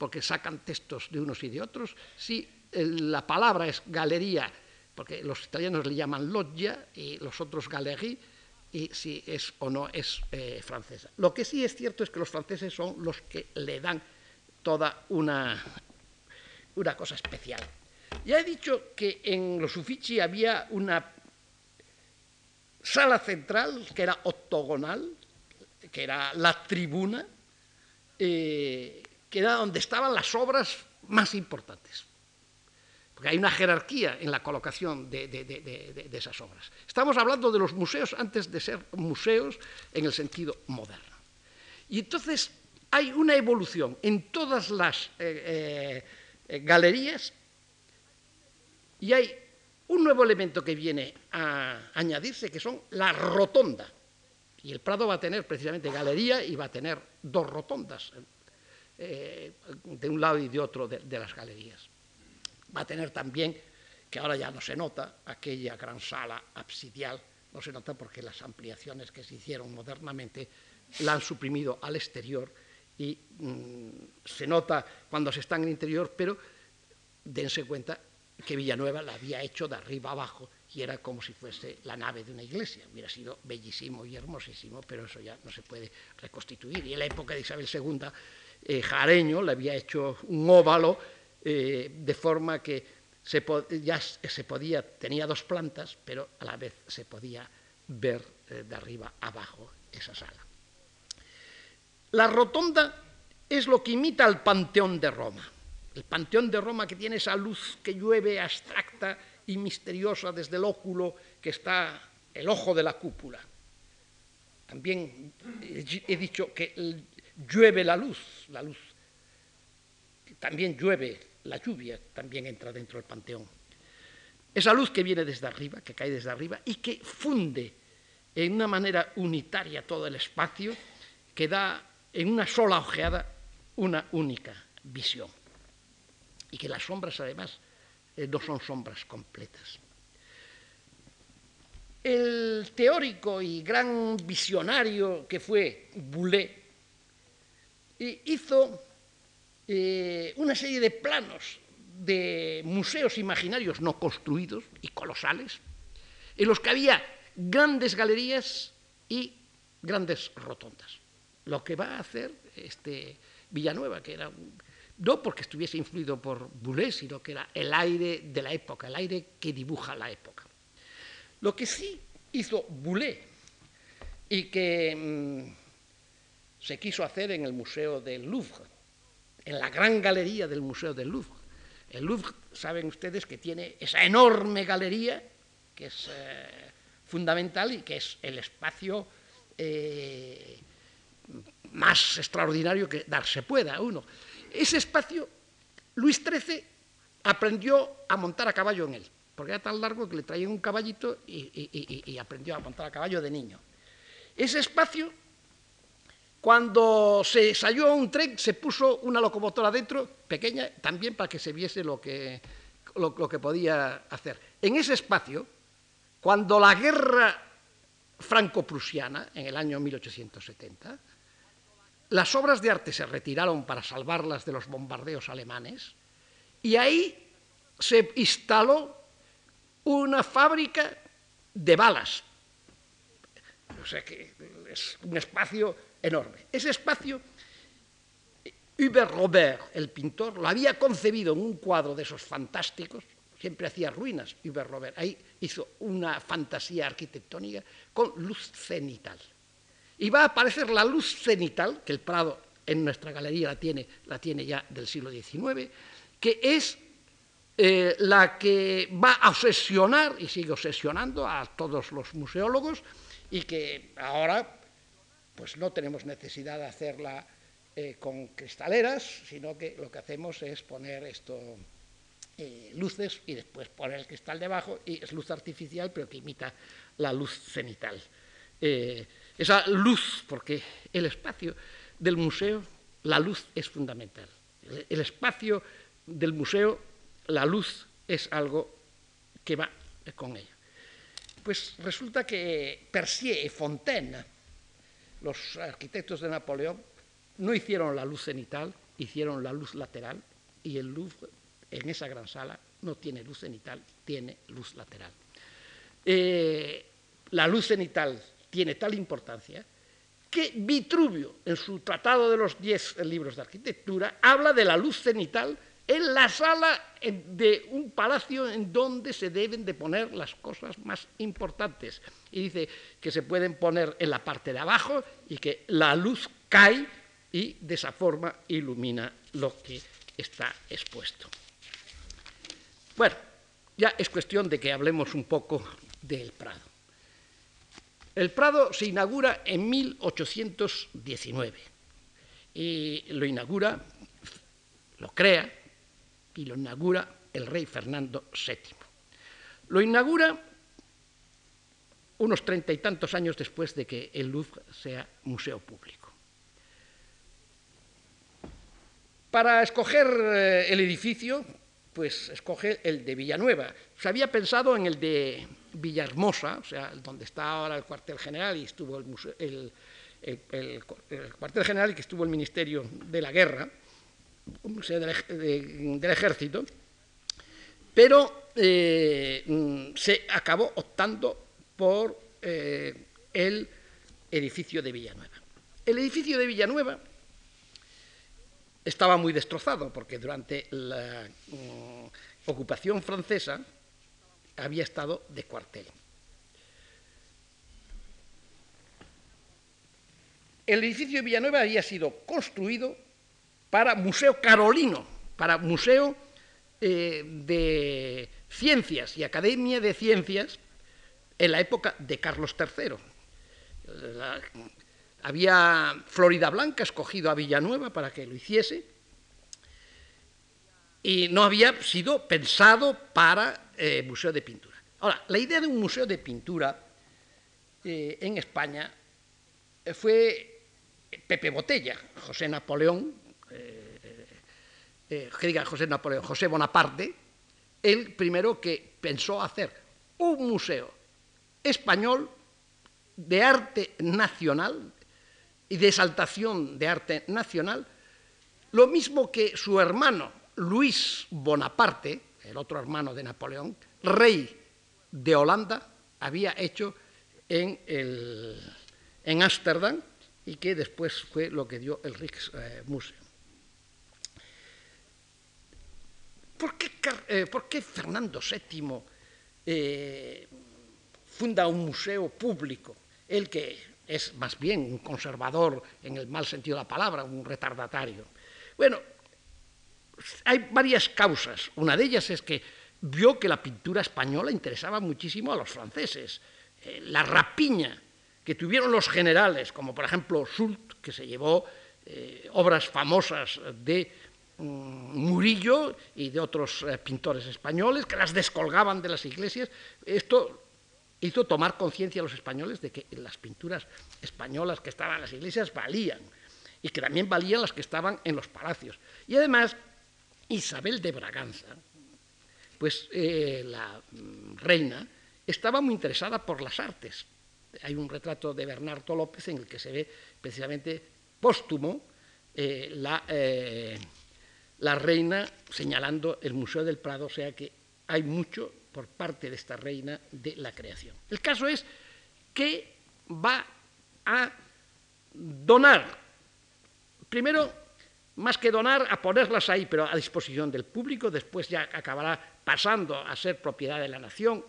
porque sacan textos de unos y de otros, si la palabra es galería, porque los italianos le llaman loggia y los otros galerie, y si es o no es eh, francesa. Lo que sí es cierto es que los franceses son los que le dan toda una, una cosa especial. Ya he dicho que en los Uffizi había una sala central que era octogonal, que era la tribuna, eh, que donde estaban las obras más importantes. Porque hay una jerarquía en la colocación de, esas obras. Estamos hablando de los museos antes de ser museos en el sentido moderno. Y entonces hay una evolución en todas las eh, eh, galerías y hay un nuevo elemento que viene a añadirse, que son la rotonda. Y el Prado va a tener precisamente galería y va a tener dos rotondas, eh, de un lado y de otro de, las galerías. Va a tener también, que ahora ya no se nota, aquella gran sala absidial, no se nota porque las ampliaciones que se hicieron modernamente la han suprimido al exterior y mmm, se nota cuando se está en el interior, pero dense cuenta que Villanueva la había hecho de arriba abajo y era como si fuese la nave de una iglesia. Hubiera sido bellísimo y hermosísimo, pero eso ya no se puede reconstituir. Y en la época de Isabel II, eh, Jareño le había hecho un óvalo eh, de forma que ya se podía, tenía dos plantas, pero a la vez se podía ver eh, de arriba abajo esa sala. La rotonda es lo que imita al Panteón de Roma. El Panteón de Roma que tiene esa luz que llueve abstracta y misteriosa desde el óculo que está el ojo de la cúpula. También he dicho que llueve la luz, la luz. También llueve la lluvia, también entra dentro del panteón. Esa luz que viene desde arriba, que cae desde arriba y que funde en una manera unitaria todo el espacio, que da en una sola ojeada una única visión. Y que las sombras, además, eh, no son sombras completas. El teórico y gran visionario que fue Boulet hizo eh, una serie de planos de museos imaginarios no construidos y colosales, en los que había grandes galerías y grandes rotondas. Lo que va a hacer este Villanueva, que era no porque estuviese influido por Boulet, sino que era el aire de la época, el aire que dibuja la época. Lo que sí hizo Boulet y que mmm, se quiso hacer en el Museo del Louvre, en la gran galería del Museo del Louvre. El Louvre, saben ustedes que tiene esa enorme galería que es eh, fundamental y que es el espacio eh, más extraordinario que darse pueda a uno. Ese espacio, Luis XIII aprendió a montar a caballo en él, porque era tan largo que le traían un caballito y, y, aprendió a montar a caballo de niño. Ese espacio cuando se salió un tren, se puso una locomotora dentro, pequeña, también para que se viese lo que, lo, lo que podía hacer. En ese espacio, cuando la guerra franco-prusiana, en el año 1870, las obras de arte se retiraron para salvarlas de los bombardeos alemanes, y ahí se instaló una fábrica de balas. O sea que es un espacio enorme. Ese espacio, Hubert Robert, el pintor, lo había concebido en un cuadro de esos fantásticos, siempre hacía ruinas, Hubert Robert, ahí hizo una fantasía arquitectónica con luz cenital. Y va a aparecer la luz cenital, que el Prado en nuestra galería la tiene, la tiene ya del siglo XIX, que es eh, la que va a obsesionar y sigue obsesionando a todos los museólogos y que ahora pues no tenemos necesidad de hacerla eh, con cristaleras, sino que lo que hacemos es poner esto eh, luces y después poner el cristal debajo y es luz artificial pero que imita la luz cenital. Eh, esa luz, porque el espacio del museo, la luz es fundamental. El, el espacio del museo, la luz es algo que va con ella. Pues resulta que Percier y Fontaine los arquitectos de Napoleón no hicieron la luz cenital, hicieron la luz lateral y el Louvre en esa gran sala no tiene luz cenital, tiene luz lateral. Eh, la luz cenital tiene tal importancia que Vitruvio, en su Tratado de los Diez Libros de Arquitectura, habla de la luz cenital en la sala de un palacio en donde se deben de poner las cosas más importantes. Y dice que se pueden poner en la parte de abajo y que la luz cae y de esa forma ilumina lo que está expuesto. Bueno, ya es cuestión de que hablemos un poco del Prado. El Prado se inaugura en 1819 y lo inaugura, lo crea y lo inaugura el rey Fernando VII. Lo inaugura unos treinta y tantos años después de que el Louvre sea museo público. Para escoger eh, el edificio, pues escoge el de Villanueva. Se había pensado en el de Villahermosa, o sea, donde está ahora el cuartel general y estuvo el, cuartel general y que estuvo el Ministerio de la Guerra, un museo del, ejército, pero eh, se acabó optando por eh, el edificio de Villanueva. El edificio de Villanueva estaba muy destrozado porque durante la mm, ocupación francesa había estado de cuartel. El edificio de Villanueva había sido construido para Museo Carolino, para Museo eh, de Ciencias y Academia de Ciencias en la época de Carlos III. había Florida Blanca escogido a Villanueva para que lo hiciese y no había sido pensado para eh, museo de pintura. Ahora, la idea de un museo de pintura eh, en España fue Pepe Botella, José Napoleón, que diga José Napoleón, José Bonaparte, el primero que pensó hacer un museo español de arte nacional y de exaltación de arte nacional, lo mismo que su hermano Luis Bonaparte, el otro hermano de Napoleón, rey de Holanda, había hecho en Ámsterdam y que después fue lo que dio el Rijksmuseum. ¿Por qué, eh, ¿Por qué, Fernando VII eh, funda un museo público? El que es más bien un conservador en el mal sentido de la palabra, un retardatario. Bueno, hay varias causas. Una de ellas es que vio que la pintura española interesaba muchísimo a los franceses. Eh, la rapiña que tuvieron los generales, como por ejemplo Sult, que se llevó obras famosas de Murillo y de otros eh, pintores españoles, que las descolgaban de las iglesias, esto hizo tomar conciencia a los españoles de que las pinturas españolas que estaban en las iglesias valían y que también valían las que estaban en los palacios. Y además Isabel de Braganza, pues eh, la mm, reina, estaba muy interesada por las artes. Hay un retrato de Bernardo López en el que se ve precisamente póstumo eh, la, la reina señalando el Museo del Prado, o sea que hay mucho por parte de esta reina de la creación. El caso es que va a donar, primero más que donar, a ponerlas ahí, pero a disposición del público, después ya acabará pasando a ser propiedad de la nación.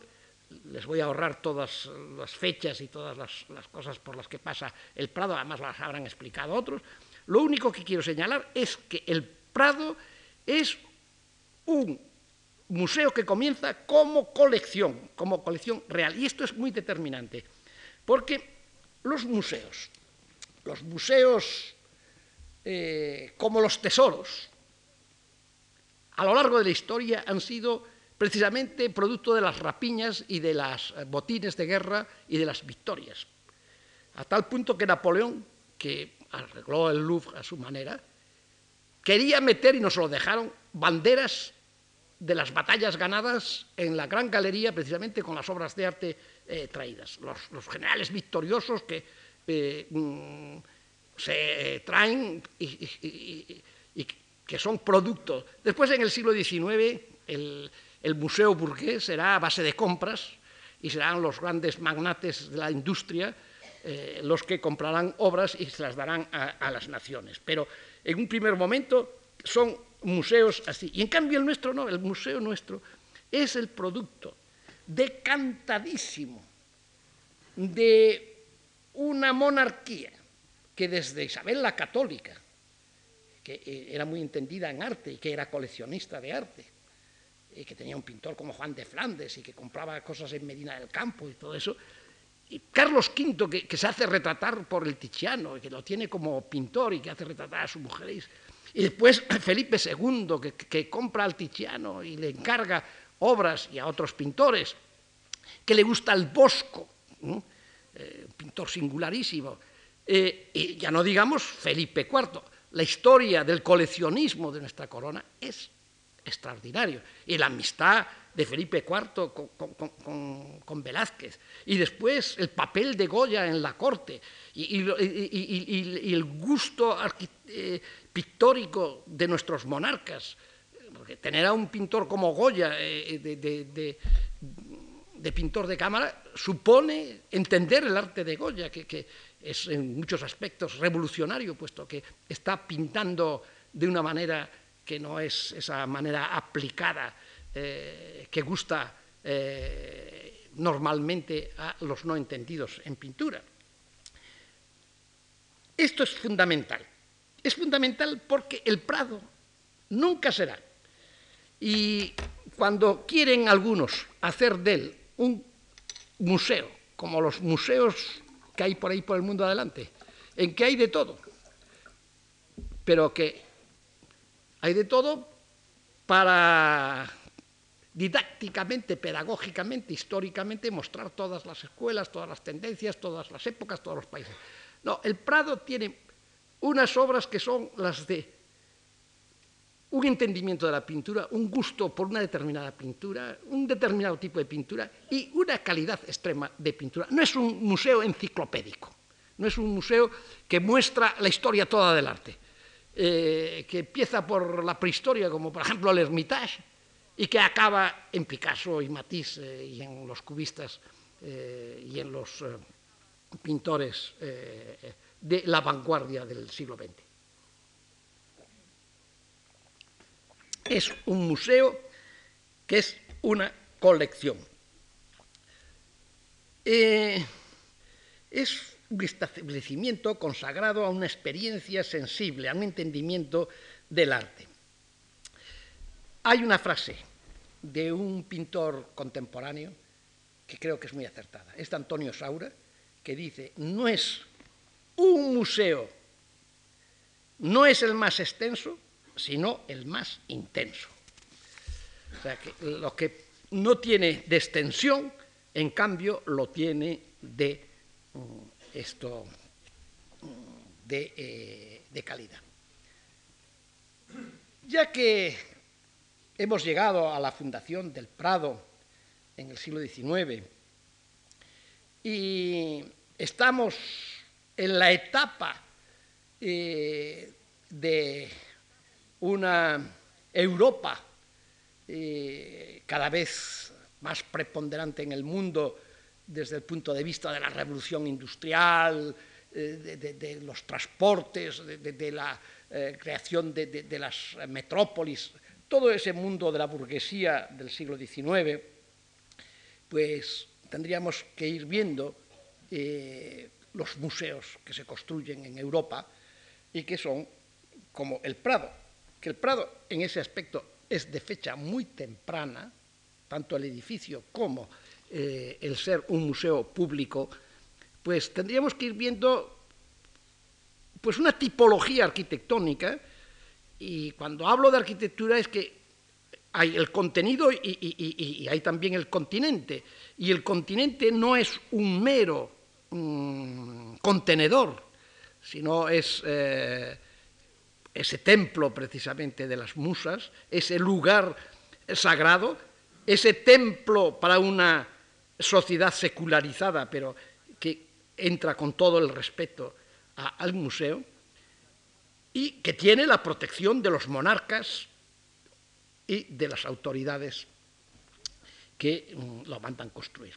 Les voy a ahorrar todas las fechas y todas las, cosas por las que pasa el Prado, además las habrán explicado otros. Lo único que quiero señalar es que el Prado es un museo que comienza como colección, como colección real. Y esto es muy determinante, porque los museos, los museos eh, como los tesoros, a lo largo de la historia han sido precisamente producto de las rapiñas y de las eh, botines de guerra y de las victorias. A tal punto que Napoleón, que arregló el Louvre a su manera, quería meter, y no se lo dejaron, banderas de las batallas ganadas en la gran galería, precisamente con las obras de arte eh, traídas. Los, generales victoriosos que mm, se traen y, que son productos. Después, en el siglo XIX, el, museo burgués será a base de compras y serán los grandes magnates de la industria eh, los que comprarán obras y se las darán a, las naciones. Pero en un primer momento son museos así. Y en cambio el nuestro no, el museo nuestro es el producto decantadísimo de una monarquía que desde Isabel la Católica, que eh, era muy entendida en arte y que era coleccionista de arte, y que tenía un pintor como Juan de Flandes y que compraba cosas en Medina del Campo y todo eso, Carlos V, que, se hace retratar por el Tiziano, que lo tiene como pintor y que hace retratar a su mujer. Y después Felipe II, que, compra al Tiziano y le encarga obras y a otros pintores, que le gusta el Bosco, eh, un pintor singularísimo. Eh, y ya no digamos Felipe IV. La historia del coleccionismo de nuestra corona es extraordinario. Y la amistad de Felipe IV con, Velázquez, y después el papel de Goya en la corte, y, el gusto eh, pictórico de nuestros monarcas. Porque tener a un pintor como Goya eh, de, pintor de cámara supone entender el arte de Goya, que, es en muchos aspectos revolucionario, puesto que está pintando de una manera que no es esa manera aplicada eh, que gusta eh, normalmente a los no entendidos en pintura. Esto es fundamental. Es fundamental porque el Prado nunca será. Y cuando quieren algunos hacer de él un museo, como los museos que hay por ahí por el mundo adelante, en que hay de todo, pero que hay de todo para didácticamente, pedagógicamente, históricamente, mostrar todas las escuelas, todas las tendencias, todas las épocas, todos los países. No, el Prado tiene unas obras que son las de un entendimiento de la pintura, un gusto por una determinada pintura, un determinado tipo de pintura y una calidad extrema de pintura. No es un museo enciclopédico, no es un museo que muestra la historia toda del arte, eh, que empieza por la prehistoria, como por ejemplo el Hermitage, y que acaba en Picasso y Matisse eh, y en los cubistas eh, y en los eh, pintores de la vanguardia del siglo XX. Es un museo que es una colección. es un establecimiento consagrado a una experiencia sensible, a un entendimiento del arte. Hay una frase de un pintor contemporáneo que creo que es muy acertada. Es de Antonio Saura, que dice, no es un museo, no es el más extenso, sino el más intenso. O sea, que lo que no tiene de extensión, en cambio, lo tiene de mm, esto mm, de, eh, de calidad. Ya que Hemos llegado a la fundación del Prado en el siglo XIX y estamos en la etapa eh, de una Europa eh, cada vez más preponderante en el mundo desde el punto de vista de la revolución industrial, eh, de, los transportes, de, la creación de, las metrópolis todo ese mundo de la burguesía del siglo XIX, pues tendríamos que ir viendo eh, los museos que se construyen en Europa y que son como el Prado, que el Prado en ese aspecto es de fecha muy temprana, tanto el edificio como eh, el ser un museo público, pues tendríamos que ir viendo pues una tipología arquitectónica y cuando hablo de arquitectura es que hay el contenido y, hay también el continente. Y el continente no es un mero mm, contenedor, sino es eh, ese templo precisamente de las musas, ese lugar sagrado, ese templo para una sociedad secularizada, pero que entra con todo el respeto al museo y que tiene la protección de los monarcas y de las autoridades que mm, lo mandan construir.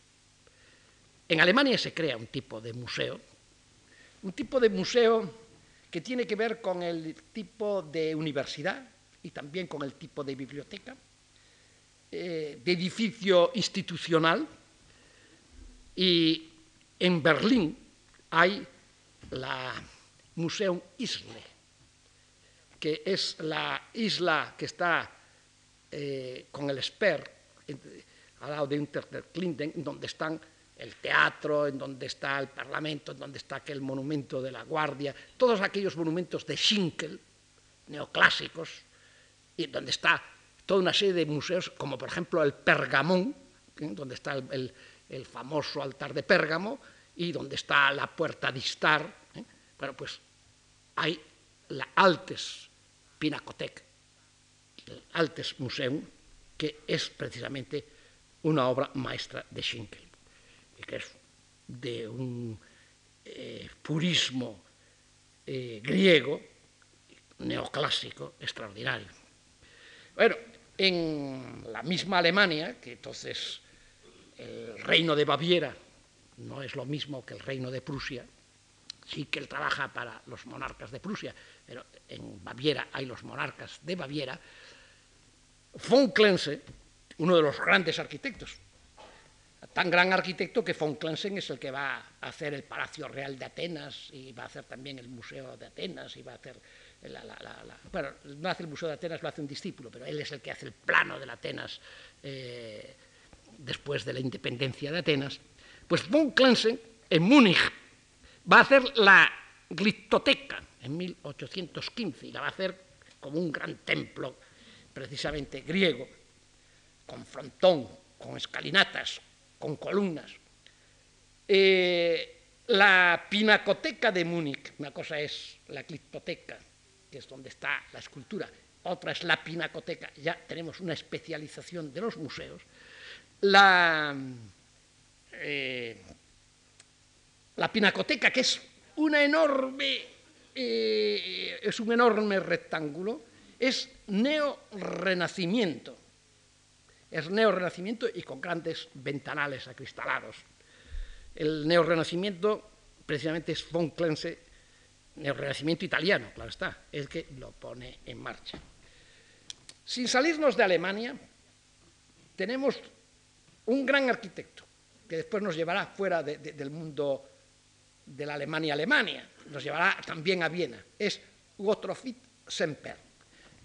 En Alemania se crea un tipo de museo, un tipo de museo que tiene que ver con el tipo de universidad y también con el tipo de biblioteca, eh, de edificio institucional, y en Berlín hay la Museum Isle, que es la isla que está eh, con el Sper, al lado de Unterlinden, donde están el teatro, en donde está el Parlamento, en donde está aquel monumento de la Guardia, todos aquellos monumentos de Schinkel, neoclásicos, y donde está toda una serie de museos, como por ejemplo el Pergamón, ¿eh? donde está el, famoso altar de Pérgamo, y donde está la puerta de Istar. ¿eh? Bueno, pues hay la Altes Pinacoteca, el Altes Museum, que es precisamente una obra maestra de Schinkel, que es de un eh, purismo griego neoclásico extraordinario. Bueno, en la misma Alemania, que entonces el reino de Baviera no es lo mismo que el reino de Prusia, sí que él trabaja para los monarcas de Prusia, pero en Baviera hay los monarcas de Baviera, von Klenze, uno de los grandes arquitectos, tan gran arquitecto que von Klenzen es el que va a hacer el Palacio Real de Atenas y va a hacer también el Museo de Atenas y va a hacer bueno, no hace el Museo de Atenas, lo hace un discípulo, pero él es el que hace el plano de Atenas eh, después de la independencia de Atenas. Pues von Clensen, en Múnich, va a hacer la glittoteca en 1815 y la va a hacer como un gran templo, precisamente griego, con frontón, con escalinatas, con columnas. Eh, la Pinacoteca de Múnich, una cosa es la glittoteca que es donde está la escultura, otra es la pinacoteca, ya tenemos una especialización de los museos, la, eh, la pinacoteca, que es una enorme, eh, es un enorme rectángulo, es neorrenacimiento, es neorrenacimiento y con grandes ventanales acristalados. El neorrenacimiento precisamente es von Klenze el Renacimiento italiano, claro está, es que lo pone en marcha. Sin salirnos de Alemania, tenemos un gran arquitecto que después nos llevará fuera del mundo de la Alemania-Alemania, nos llevará también a Viena, es Gottfried Semper.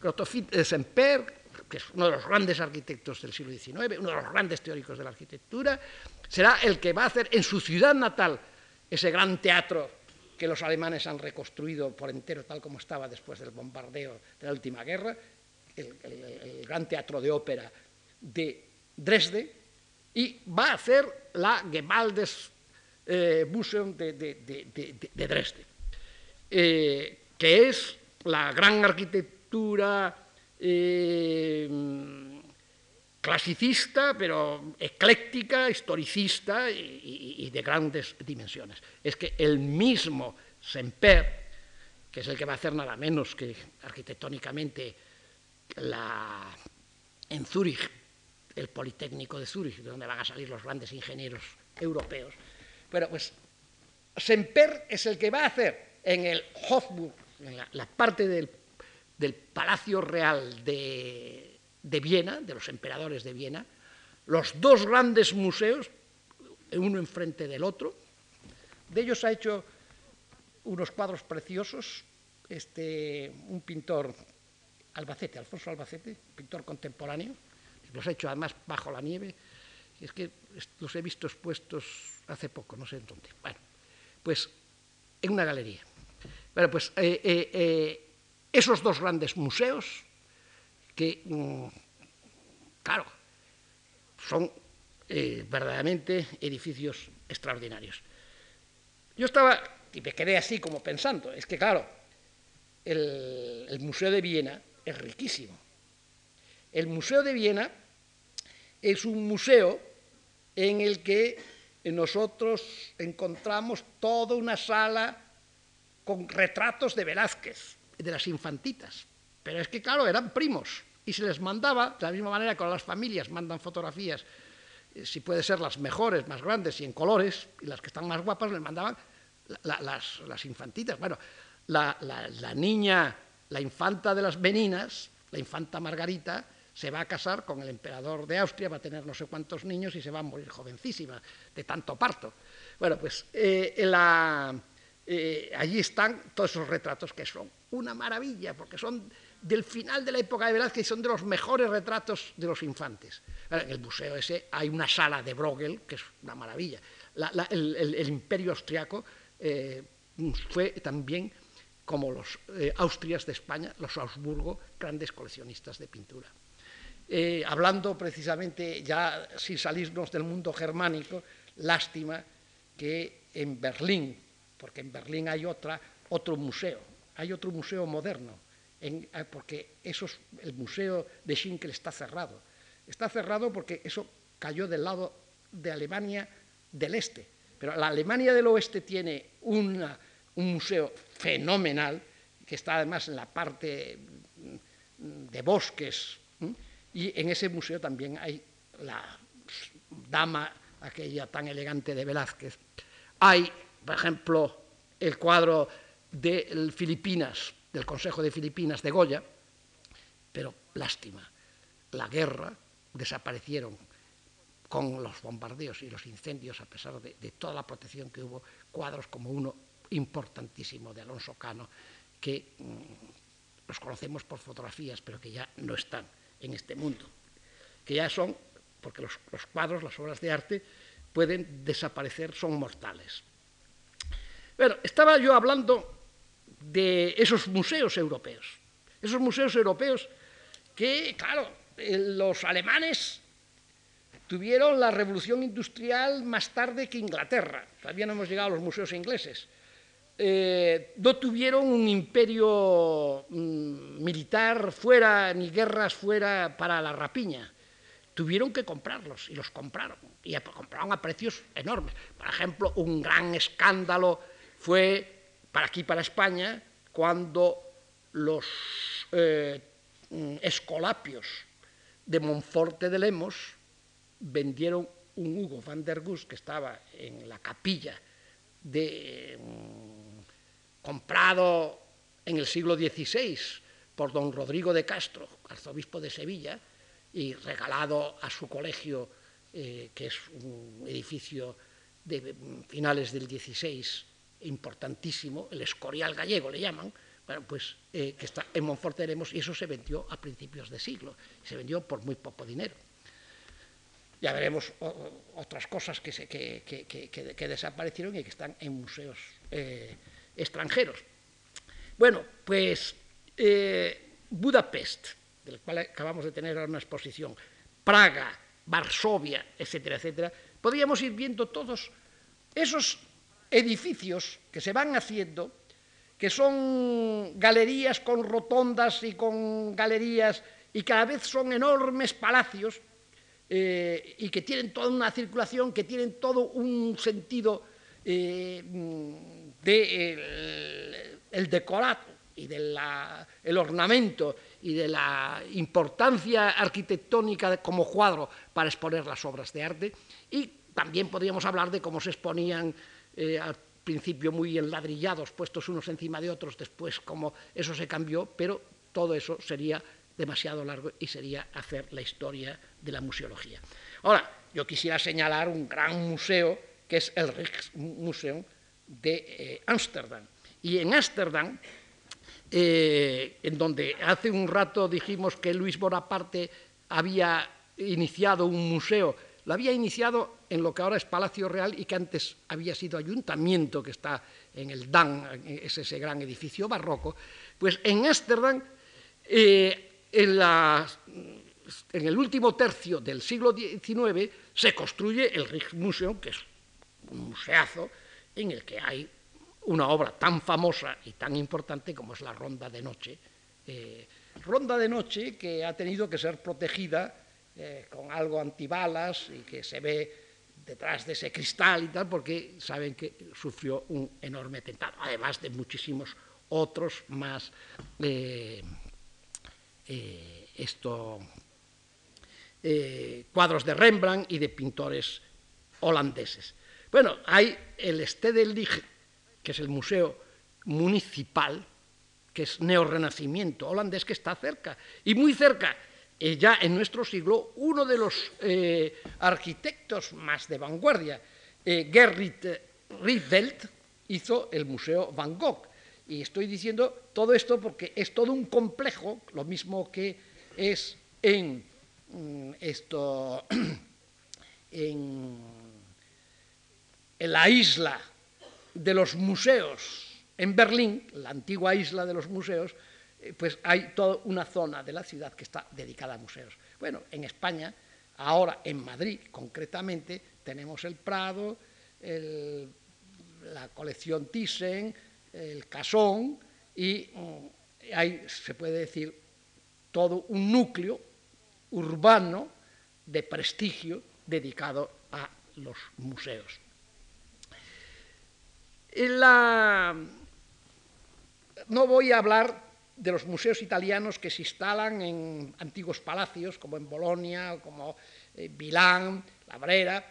Gottfried Semper, que es uno de los grandes arquitectos del siglo XIX, uno de los grandes teóricos de la arquitectura, será el que va a hacer en su ciudad natal ese gran teatro que los alemanes han reconstruido por entero tal como estaba después del bombardeo de la última guerra, el, gran teatro de ópera de Dresde, y va a hacer la Gemaldes eh, Museum de, Dresde, eh, que es la gran arquitectura eh, clasicista, pero ecléctica, historicista y, de grandes dimensiones. Es que el mismo Semper, que es el que va a hacer nada menos que arquitectónicamente en Zúrich, el Politécnico de Zúrich, de donde van a salir los grandes ingenieros europeos. Bueno, pues Semper es el que va a hacer en el Hofburg, en la, parte del Palacio Real de, de Viena, de los emperadores de Viena, los dos grandes museos, uno enfrente del otro. De ellos ha hecho unos cuadros preciosos, este, un pintor Albacete, Alfonso Albacete, pintor contemporáneo, los ha hecho además bajo la nieve, es que los he visto expuestos hace poco, no sé en dónde. Bueno, pues en una galería. Bueno, pues eh, eh, eh, esos dos grandes museos que, mm, claro, son verdaderamente edificios extraordinarios. Yo estaba, y me quedé así como pensando, es que claro, el Museo de Viena es riquísimo. El Museo de Viena es un museo en el que nosotros encontramos toda una sala con retratos de Velázquez, de las infantitas. Pero es que, claro, eran primos y se les mandaba, de la misma manera que las familias mandan fotografías, eh, si puede ser las mejores, más grandes y en colores, y las que están más guapas les mandaban las, infantitas. Bueno, la, niña, la infanta de las meninas, la infanta Margarita, se va a casar con el emperador de Austria, va a tener no sé cuántos niños y se va a morir jovencísima de tanto parto. Bueno, pues eh, eh, allí están todos esos retratos que son una maravilla, porque son del final de la época de Velázquez y son de los mejores retratos de los infantes. En el museo ese hay una sala de Bruegel, que es una maravilla. el, imperio austriaco eh, fue también, como los Austrias de España, los Augsburgo, grandes coleccionistas de pintura. Eh, hablando precisamente, ya sin salirnos del mundo germánico, lástima que en Berlín, porque en Berlín hay otra, otro museo, hay otro museo moderno, porque eso es, el museo de Schinkel está cerrado. Está cerrado porque eso cayó del lado de Alemania del Este. Pero la Alemania del Oeste tiene un museo fenomenal, que está además en la parte de bosques, y en ese museo también hay la dama, aquella tan elegante de Velázquez. Hay, por ejemplo, el cuadro de Filipinas, del Consejo de Filipinas de Goya, pero lástima, la guerra desaparecieron con los bombardeos y los incendios, a pesar de, toda la protección que hubo, cuadros como uno importantísimo de Alonso Cano, que mm, los conocemos por fotografías, pero que ya no están en este mundo, que ya son, porque los, cuadros, las obras de arte, pueden desaparecer, son mortales. Bueno, estaba yo hablando de esos museos europeos, esos museos europeos que, claro, los alemanes tuvieron la revolución industrial más tarde que Inglaterra. Todavía no hemos llegado a los museos ingleses. Eh, no tuvieron un imperio mm, militar fuera, ni guerras fuera para la rapiña. Tuvieron que comprarlos y los compraron. Y compraron a precios enormes. Por ejemplo, un gran escándalo fue para aquí, para España, cuando los eh, mm, escolapios de Monforte de Lemos vendieron un Hugo van der Gus que estaba en la capilla de, mm, comprado en el siglo XVI por don Rodrigo de Castro, arzobispo de Sevilla, y regalado a su colegio, eh, que es un edificio de mm, finales del XVI importantísimo, el Escorial gallego le llaman, bueno, pues eh, que está en Monforte de y eso se vendió a principios de siglo, se vendió por muy poco dinero. Ya veremos otras cosas que, que, desaparecieron y que están en museos eh, extranjeros. Bueno, pues eh, Budapest, del cual acabamos de tener una exposición, Praga, Varsovia, etcétera, etcétera, podríamos ir viendo todos esos edificios que se van haciendo, que son galerías con rotondas y con galerías y cada vez son enormes palacios eh, y que tienen toda una circulación, que tienen todo un sentido eh, del el decorado y del ornamento y de la importancia arquitectónica como cuadro para exponer las obras de arte. Y también podríamos hablar de cómo se exponían eh, al principio muy enladrillados, puestos unos encima de otros, después como eso se cambió, pero todo eso sería demasiado largo y sería hacer la historia de la museología. Ahora, yo quisiera señalar un gran museo que es el Rijksmuseum de eh, Ámsterdam. y en Ámsterdam, eh, en donde hace un rato dijimos que Luis Bonaparte había iniciado un museo, lo había iniciado en lo que ahora es Palacio Real y que antes había sido ayuntamiento, que está en el Dan, es ese gran edificio barroco, pues en Ámsterdam eh, en, el último tercio del siglo XIX se construye el Rijksmuseum, que es un museazo en el que hay una obra tan famosa y tan importante como es la Ronda de Noche. Eh, ronda de Noche que ha tenido que ser protegida eh, con algo antibalas y que se ve detrás de ese cristal y tal, porque saben que sufrió un enorme atentado, además de muchísimos otros más eh, eh, cuadros de Rembrandt y de pintores holandeses. Bueno, hay el Stedelijk, que es el museo municipal, que es neorrenacimiento holandés, que está cerca, y muy cerca, eh, ya en nuestro siglo, uno de los arquitectos más de vanguardia, Gerrit Rietveld, hizo el Museo Van Gogh, y estoy diciendo todo esto porque es todo un complejo, lo mismo que es en mm, esto, en en la isla de los museos en Berlín, la antigua isla de los museos, eh, pues hay toda una zona de la ciudad que está dedicada a museos. Bueno, en España, ahora en Madrid concretamente, tenemos el Prado, la colección Thyssen, el Casón, y mm, hay, se puede decir, todo un núcleo urbano de prestigio dedicado a los museos. No voy a hablar de los museos italianos que se instalan en antiguos palacios, como en Bolonia, como en Milán, La Brera.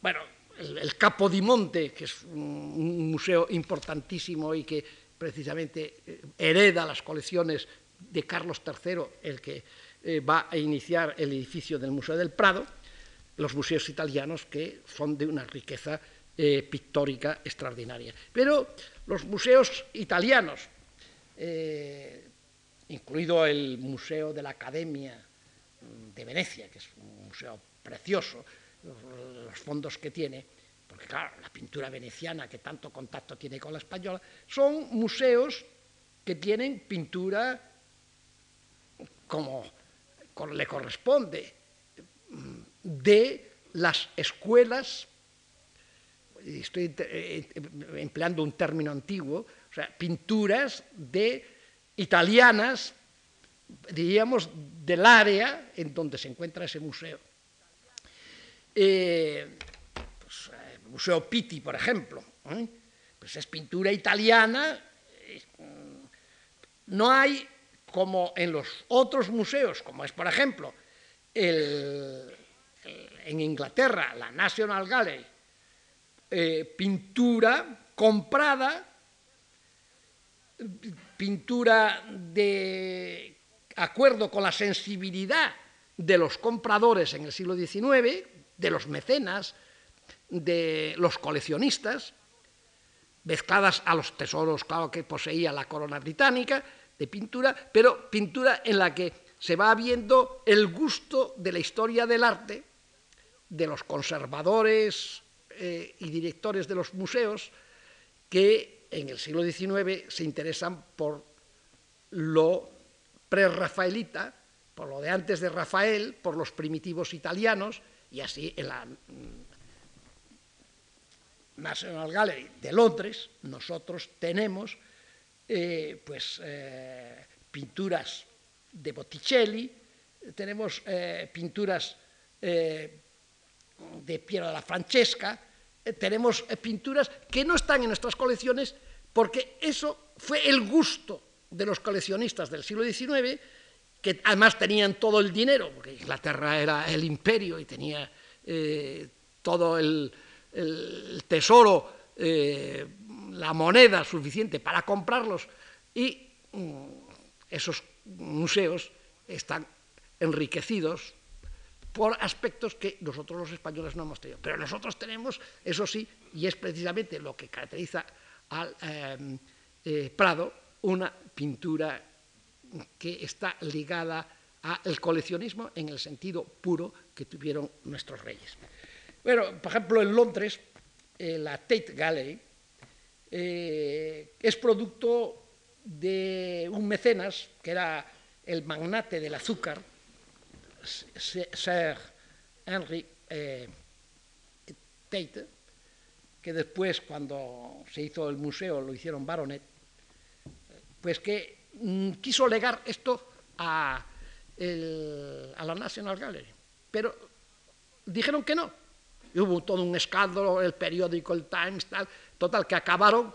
Bueno, el, el Capodimonte, que es un, museo importantísimo y que precisamente eh, hereda las colecciones de Carlos III, el que eh, va a iniciar el edificio del Museo del Prado, los museos italianos que son de una riqueza eh, pictórica extraordinaria. Pero los museos italianos, incluido el Museo de la Academia de Venecia, que es un museo precioso, los fondos que tiene, porque claro, la pintura veneciana que tanto contacto tiene con la española, son museos que tienen pintura como le corresponde de las escuelas, estoy eh, empleando un término antiguo, o sea, pinturas de italianas, diríamos, del área en donde se encuentra ese museo. Eh, pues, el eh, Museo Pitti, por ejemplo, ¿eh? pues es pintura italiana. No hay, como en los otros museos, como es, por ejemplo, el, en Inglaterra, la National Gallery, pintura comprada, pintura de acuerdo con la sensibilidad de los compradores en el siglo XIX, de los mecenas, de los coleccionistas, mezcladas a los tesoros, claro, que poseía la corona británica, de pintura, pero pintura en la que se va viendo el gusto de la historia del arte, de los conservadores eh, y directores de los museos, que en el siglo XIX se interesan por lo prerrafaelita, por lo de antes de Rafael, por los primitivos italianos, y así en la National Gallery de Londres nosotros tenemos eh, pues, eh, pinturas de Botticelli, tenemos pinturas de Piero la Francesca, tenemos pinturas que no están en nuestras colecciones porque eso fue el gusto de los coleccionistas del siglo XIX que además tenían todo el dinero, porque Inglaterra era el imperio y tenía eh, todo el, tesoro, eh, la moneda suficiente para comprarlos, y mm, esos museos están enriquecidos por aspectos que nosotros los españoles no hemos tenido. Pero nosotros tenemos, eso sí, y es precisamente lo que caracteriza al eh, Prado, una pintura que está ligada al coleccionismo en el sentido puro que tuvieron nuestros reyes. Bueno, por ejemplo, en Londres, eh, la Tate Gallery eh, es producto de un mecenas que era el magnate del azúcar, Sir Henry eh, Tate, que después, cuando se hizo el museo, lo hicieron baronet, pues que Mm, quiso legar esto a, la National Gallery, pero dijeron que no. Hubo todo un escándalo, el periódico, el Times, tal, total, que acabaron,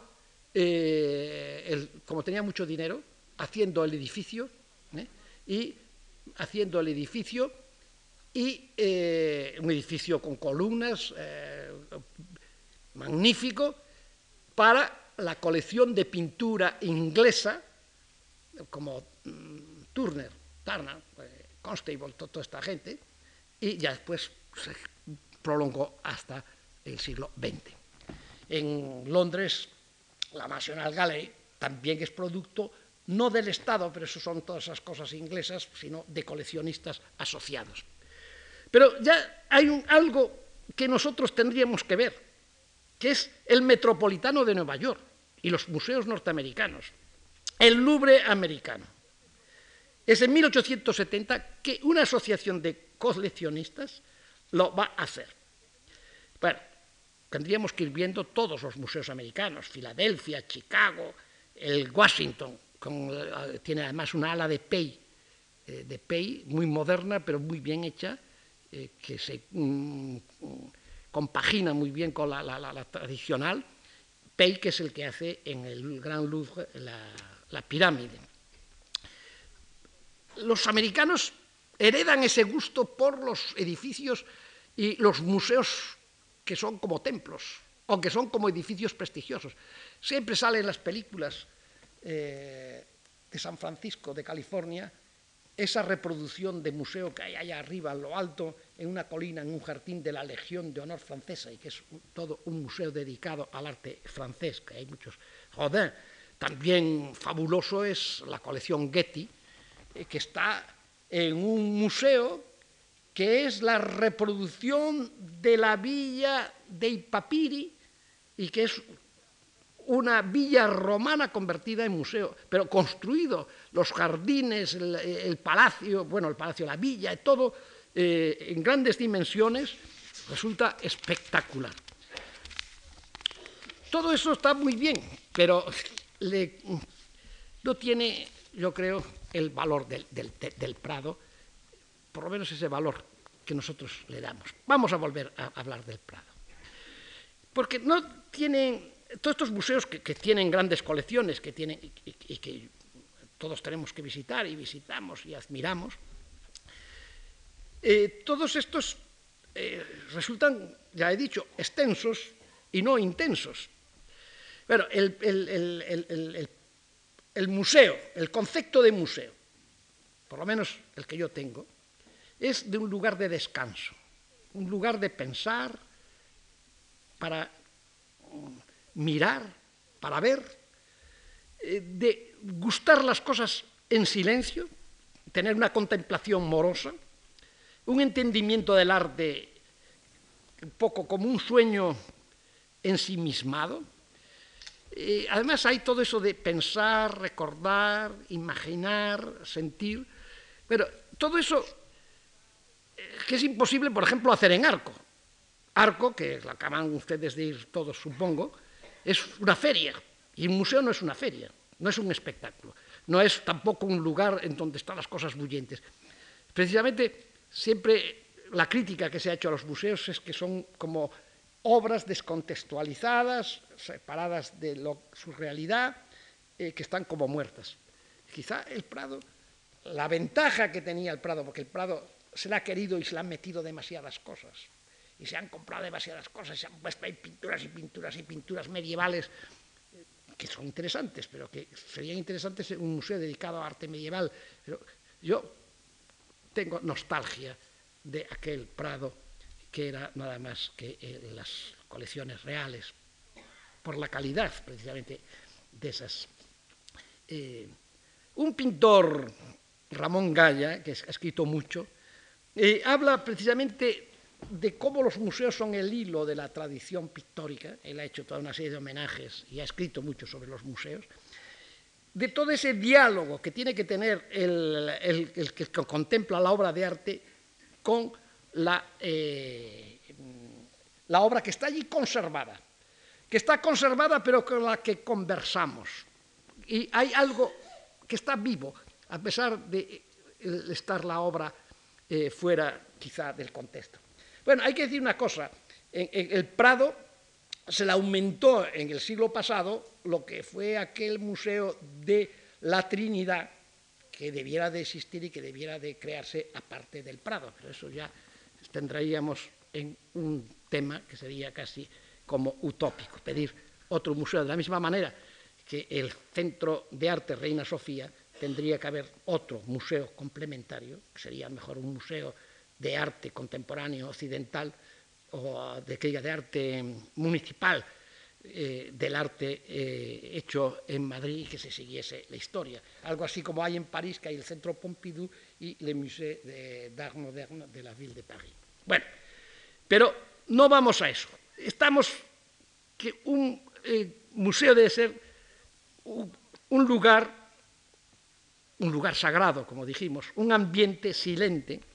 eh, como tenía mucho dinero, haciendo el edificio, ¿eh? y haciendo el edificio, y eh, un edificio con columnas, magnífico, para la colección de pintura inglesa como mm, Turner, Turner, eh, Constable, toda esta gente, y ya después se prolongó hasta el siglo XX. En Londres, la National Gallery también es producto no del Estado, pero eso son todas esas cosas inglesas, sino de coleccionistas asociados. Pero ya hay algo que nosotros tendríamos que ver, que es el Metropolitano de Nueva York y los museos norteamericanos, el Louvre americano. Es en 1870 que una asociación de coleccionistas lo va a hacer. Bueno, tendríamos que ir viendo todos los museos americanos, Filadelfia, Chicago, el Washington, eh, tiene además una ala de Pei, eh, de muy moderna pero muy bien hecha, eh, que se mm, compagina muy bien con la, tradicional. Pei, que es el que hace en el Gran Louvre la pirámide. Los americanos heredan ese gusto por los edificios y los museos que son como templos o que son como edificios prestigiosos. Siempre salen las películas eh, de San Francisco, de California, esa reproducción de museo que hay allá arriba, en lo alto, en una colina, en un jardín de la Legión de Honor Francesa, y que es todo un museo dedicado al arte francés, que hay muchos. Rodin, también fabuloso es la colección Getty, eh, que está en un museo que es la reproducción de la villa de Ipapiri y que es una villa romana convertida en museo, pero construido, los jardines, el, palacio, bueno, el palacio, la villa, todo eh, en grandes dimensiones, resulta espectacular. Todo eso está muy bien, pero no tiene, yo creo, el valor del Prado, por lo menos ese valor que nosotros le damos. Vamos a volver a hablar del Prado. Porque no tienen, todos estos museos que, tienen grandes colecciones, que tienen, y, que todos tenemos que visitar y visitamos y admiramos, eh, todos estos eh, resultan, ya he dicho, extensos y no intensos. Bueno, el, el museo, el concepto de museo, por lo menos el que yo tengo, es de un lugar de descanso, un lugar de pensar, para mirar, para ver, eh, de gustar las cosas en silencio, tener una contemplación morosa, un entendimiento del arte un poco como un sueño ensimismado. Eh, además hay todo eso de pensar, recordar, imaginar, sentir, pero todo eso que es imposible, por ejemplo, hacer en arco. Arco, que acaban ustedes de ir todos, supongo, es una feria. Y un museo no es una feria, no es un espectáculo, no es tampoco un lugar en donde están las cosas bullentes. Precisamente, siempre la crítica que se ha hecho a los museos es que son como obras descontextualizadas, separadas de su realidad, eh, que están como muertas. Quizá el Prado, la ventaja que tenía el Prado, porque el Prado se le ha querido y se le han metido demasiadas cosas. Y se han comprado demasiadas cosas, se han puesto ahí pinturas y pinturas y pinturas medievales que son interesantes, pero que serían interesantes en un museo dedicado a arte medieval. Pero yo tengo nostalgia de aquel Prado que era nada más que eh, las colecciones reales, por la calidad precisamente de esas. Eh, un pintor, Ramón Gaya, que ha escrito mucho, eh, habla precisamente de cómo los museos son el hilo de la tradición pictórica, él ha hecho toda una serie de homenajes y ha escrito mucho sobre los museos, de todo ese diálogo que tiene que tener el, que contempla la obra de arte con la, eh, la obra que está allí conservada, que está conservada pero con la que conversamos. Y hay algo que está vivo, a pesar de estar la obra eh, fuera quizá del contexto. Bueno, hay que decir una cosa, en, el Prado se le aumentó en el siglo pasado lo que fue aquel museo de la Trinidad que debiera de existir y que debiera de crearse aparte del Prado, pero eso ya tendríamos en un tema que sería casi como utópico, pedir otro museo. De la misma manera que el Centro de Arte Reina Sofía tendría que haber otro museo complementario, que sería mejor un museo de arte contemporáneo occidental o de, de arte municipal, eh, del arte eh, hecho en Madrid y que se siguiese la historia. Algo así como hay en París, que hay el Centro Pompidou y el Musée d'Art Moderne de la Ville de Paris. Bueno, pero no vamos a eso. Estamos que un eh, museo debe ser un lugar, un lugar sagrado, como dijimos, un ambiente silente.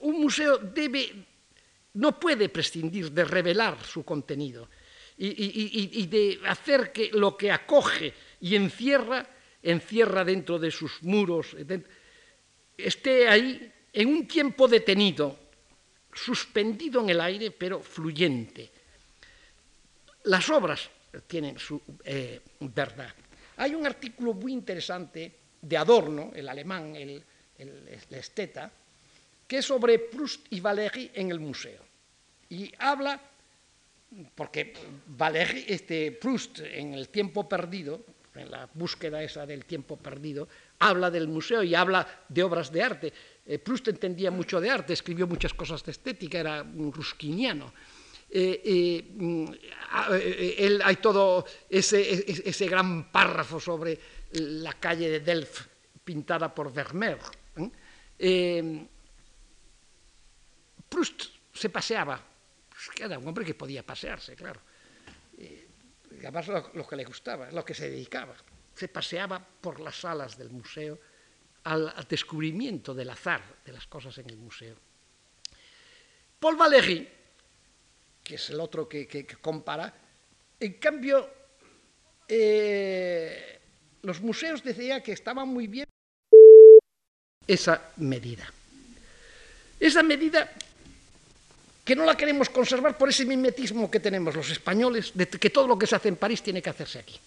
Un museo debe, no puede prescindir de revelar su contenido y, de hacer que lo que acoge y encierra, encierra dentro de sus muros, esté ahí en un tiempo detenido, suspendido en el aire, pero fluyente. Las obras tienen su eh, verdad. Hay un artículo muy interesante de Adorno, el alemán, el esteta, que es sobre Proust y Valéry en el museo. Y habla, porque Valéry, este, Proust en el tiempo perdido, en la búsqueda esa del tiempo perdido, habla del museo y habla de obras de arte. Eh, Proust entendía mucho de arte, escribió muchas cosas de estética, era un rusquiniano. Eh, eh, él, hay todo ese, ese, gran párrafo sobre la calle de Delft pintada por Vermeer. Se paseaba, pues era un hombre que podía pasearse, claro. además lo, lo que le gustaba, lo que se dedicaba se paseaba por las salas del museo al, descubrimiento del azar de las cosas en el museo. Paul Valéry, que es el otro que compara, en cambio, eh, los museos decía que estaban muy bien esa medida. Esa medida que no la queremos conservar por ese mimetismo que tenemos los españoles, de que todo lo que se hace en París tiene que hacerse aquí.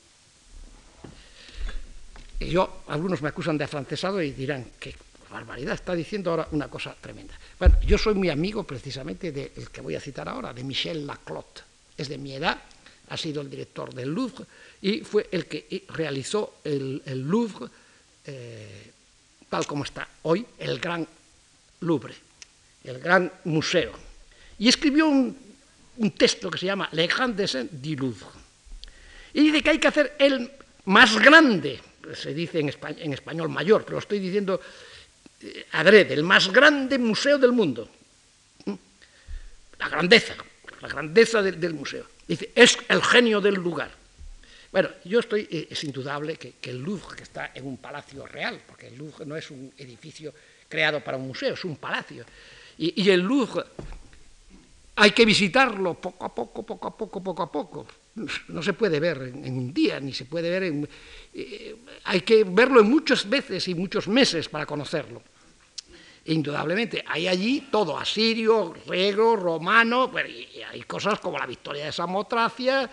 Y yo, algunos me acusan de afrancesado y dirán, qué barbaridad, está diciendo ahora una cosa tremenda. Bueno, yo soy muy amigo precisamente del que voy a citar ahora, de Michel Laclotte. Es de mi edad, ha sido el director del Louvre y fue el que realizó el, Louvre eh, tal como está hoy, el Gran Louvre, el Gran Museo. Y escribió un, texto que se llama Le Grand Dessin du Louvre. Y dice que hay que hacer el más grande se dice en, español, mayor, pero lo estoy diciendo eh, adrede, el más grande museo del mundo. ¿Mm? La grandeza, la grandeza de, del museo. Dice, es el genio del lugar. Bueno, yo estoy, eh, es indudable que, el Louvre, que está en un palacio real, porque el Louvre no es un edificio creado para un museo, es un palacio. Y el Louvre hay que visitarlo poco a poco, poco a poco, poco a poco no se puede ver en, un día, ni se puede ver en... Eh, hay que verlo en muchas veces y muchos meses para conocerlo. Indudablemente, hay allí todo, asirio, griego, romano, bueno, hay cosas como la victoria de Samotracia,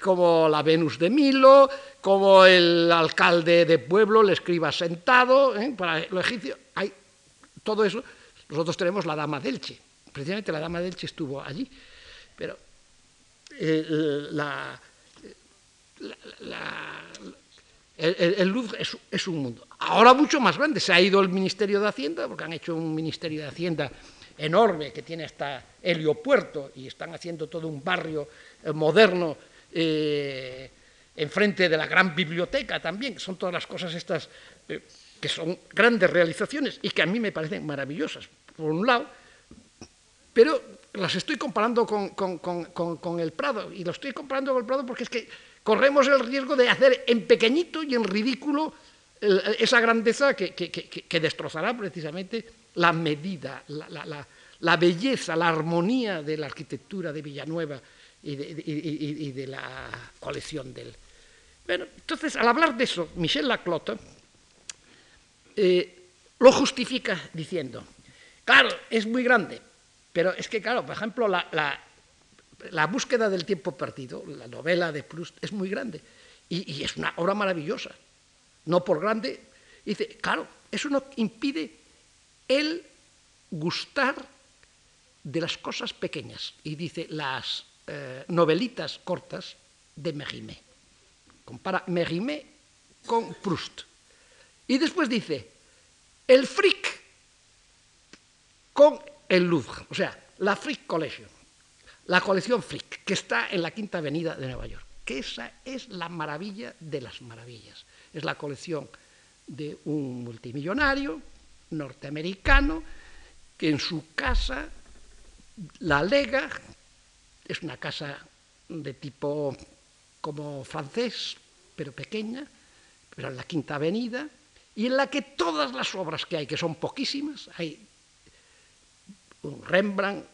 como la Venus de Milo, como el alcalde de pueblo, le escriba sentado, ¿eh? para lo egipcio, hay todo eso. Nosotros tenemos la Dama delche, precisamente la Dama delche estuvo allí, pero eh, la, la, el, el, Louvre es, un mundo. Ahora mucho más grande. Se ha ido el Ministerio de Hacienda, porque han hecho un Ministerio de Hacienda enorme que tiene hasta heliopuerto y están haciendo todo un barrio eh, moderno eh, enfrente de la gran biblioteca también. Son todas las cosas estas eh, que son grandes realizaciones y que a mí me parecen maravillosas, por un lado, pero las estoy comparando con, el Prado, y lo estoy comparando con el Prado porque es que corremos el riesgo de hacer en pequeñito y en ridículo esa grandeza que, destrozará precisamente la medida, la, belleza, la armonía de la arquitectura de Villanueva y de, y, y, de la colección del... Bueno, entonces, al hablar de eso, Michel Laclotte eh, lo justifica diciendo, claro, es muy grande, pero es que, claro, por ejemplo, la, la, búsqueda del tiempo perdido, la novela de Proust, es muy grande y, y, es una obra maravillosa. No por grande, dice, claro, eso no impide el gustar de las cosas pequeñas. Y dice, las eh, novelitas cortas de Mérimée. Compara Mérimée con Proust. Y después dice, el fric con el Louvre, o sea, la Frick Collection, la colección Frick, que está en la Quinta Avenida de Nueva York, que esa es la maravilla de las maravillas. Es la colección de un multimillonario norteamericano que en su casa, la Lega, es una casa de tipo como francés, pero pequeña, pero en la Quinta Avenida, y en la que todas las obras que hay, que son poquísimas, hay un Rembrandt,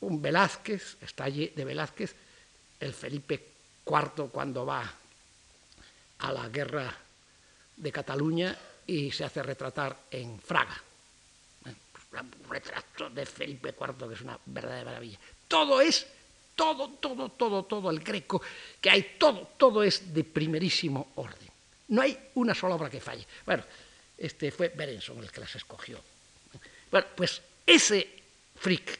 un Velázquez, está allí de Velázquez, el Felipe IV cuando va a la guerra de Cataluña y se hace retratar en Fraga. Un retrato de Felipe IV que es una verdadera maravilla. Todo es, todo, todo, todo, todo el greco que hay, todo, todo es de primerísimo orden. No hay una sola obra que falle. Bueno, este fue Berenson el que las escogió. Bueno, pues ese Frick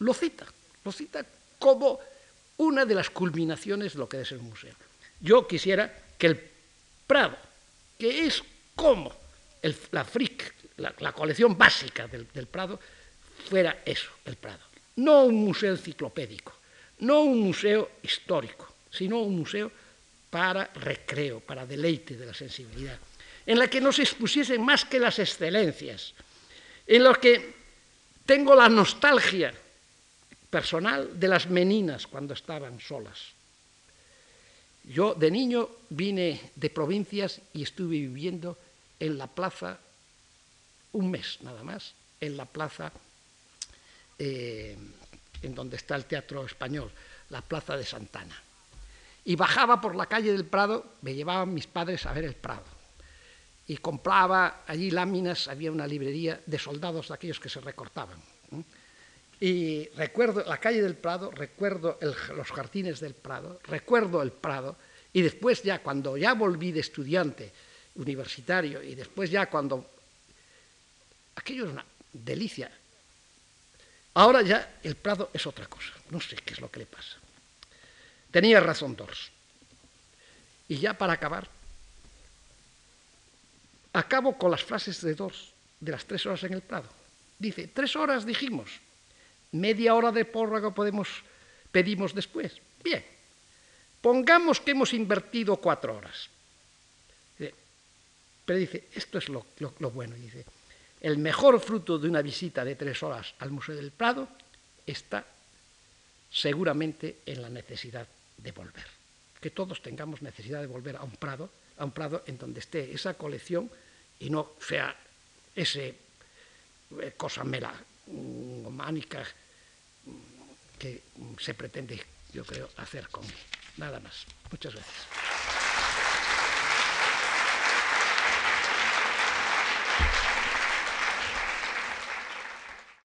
lo cita, lo cita como una de las culminaciones de lo que ser un museo. Yo quisiera que el Prado, que es como la Frick, la, colección básica del, del Prado, fuera eso, el Prado. No un museo enciclopédico, no un museo histórico, sino un museo para recreo, para deleite de la sensibilidad, en la que no se expusiesen más que las excelencias, en lo que tengo la nostalgia personal de las meninas cuando estaban solas. Yo de niño vine de provincias y estuve viviendo en la plaza un mes nada más, en la plaza eh, en donde está el Teatro Español, la plaza de Santana y bajaba por la calle del Prado, me llevaban mis padres a ver el Prado. Y compraba allí láminas, había una librería de soldados de aquellos que se recortaban. Y recuerdo la calle del Prado, recuerdo los jardines del Prado, recuerdo el Prado, y después ya cuando ya volví de estudiante universitario, y después ya cuando... Aquello es una delicia. Ahora ya el Prado es otra cosa, no sé qué es lo que le pasa. Tenía razón Dors. Y ya para acabar, acabo con las frases de Dors de las tres horas en el Prado. Dice, tres horas dijimos, media hora de pórrago podemos, pedimos después. Bien, pongamos que hemos invertido cuatro horas. Pero dice, esto es lo bueno, dice, el mejor fruto de una visita de tres horas al Museo del Prado está seguramente en la necesidad de volver. Que todos tengamos necesidad de volver a un prado, a un prado en donde esté esa colección y no sea ese eh, cosa mera humánica mm, que se pretende, yo creo, hacer con Nada más. Muchas gracias.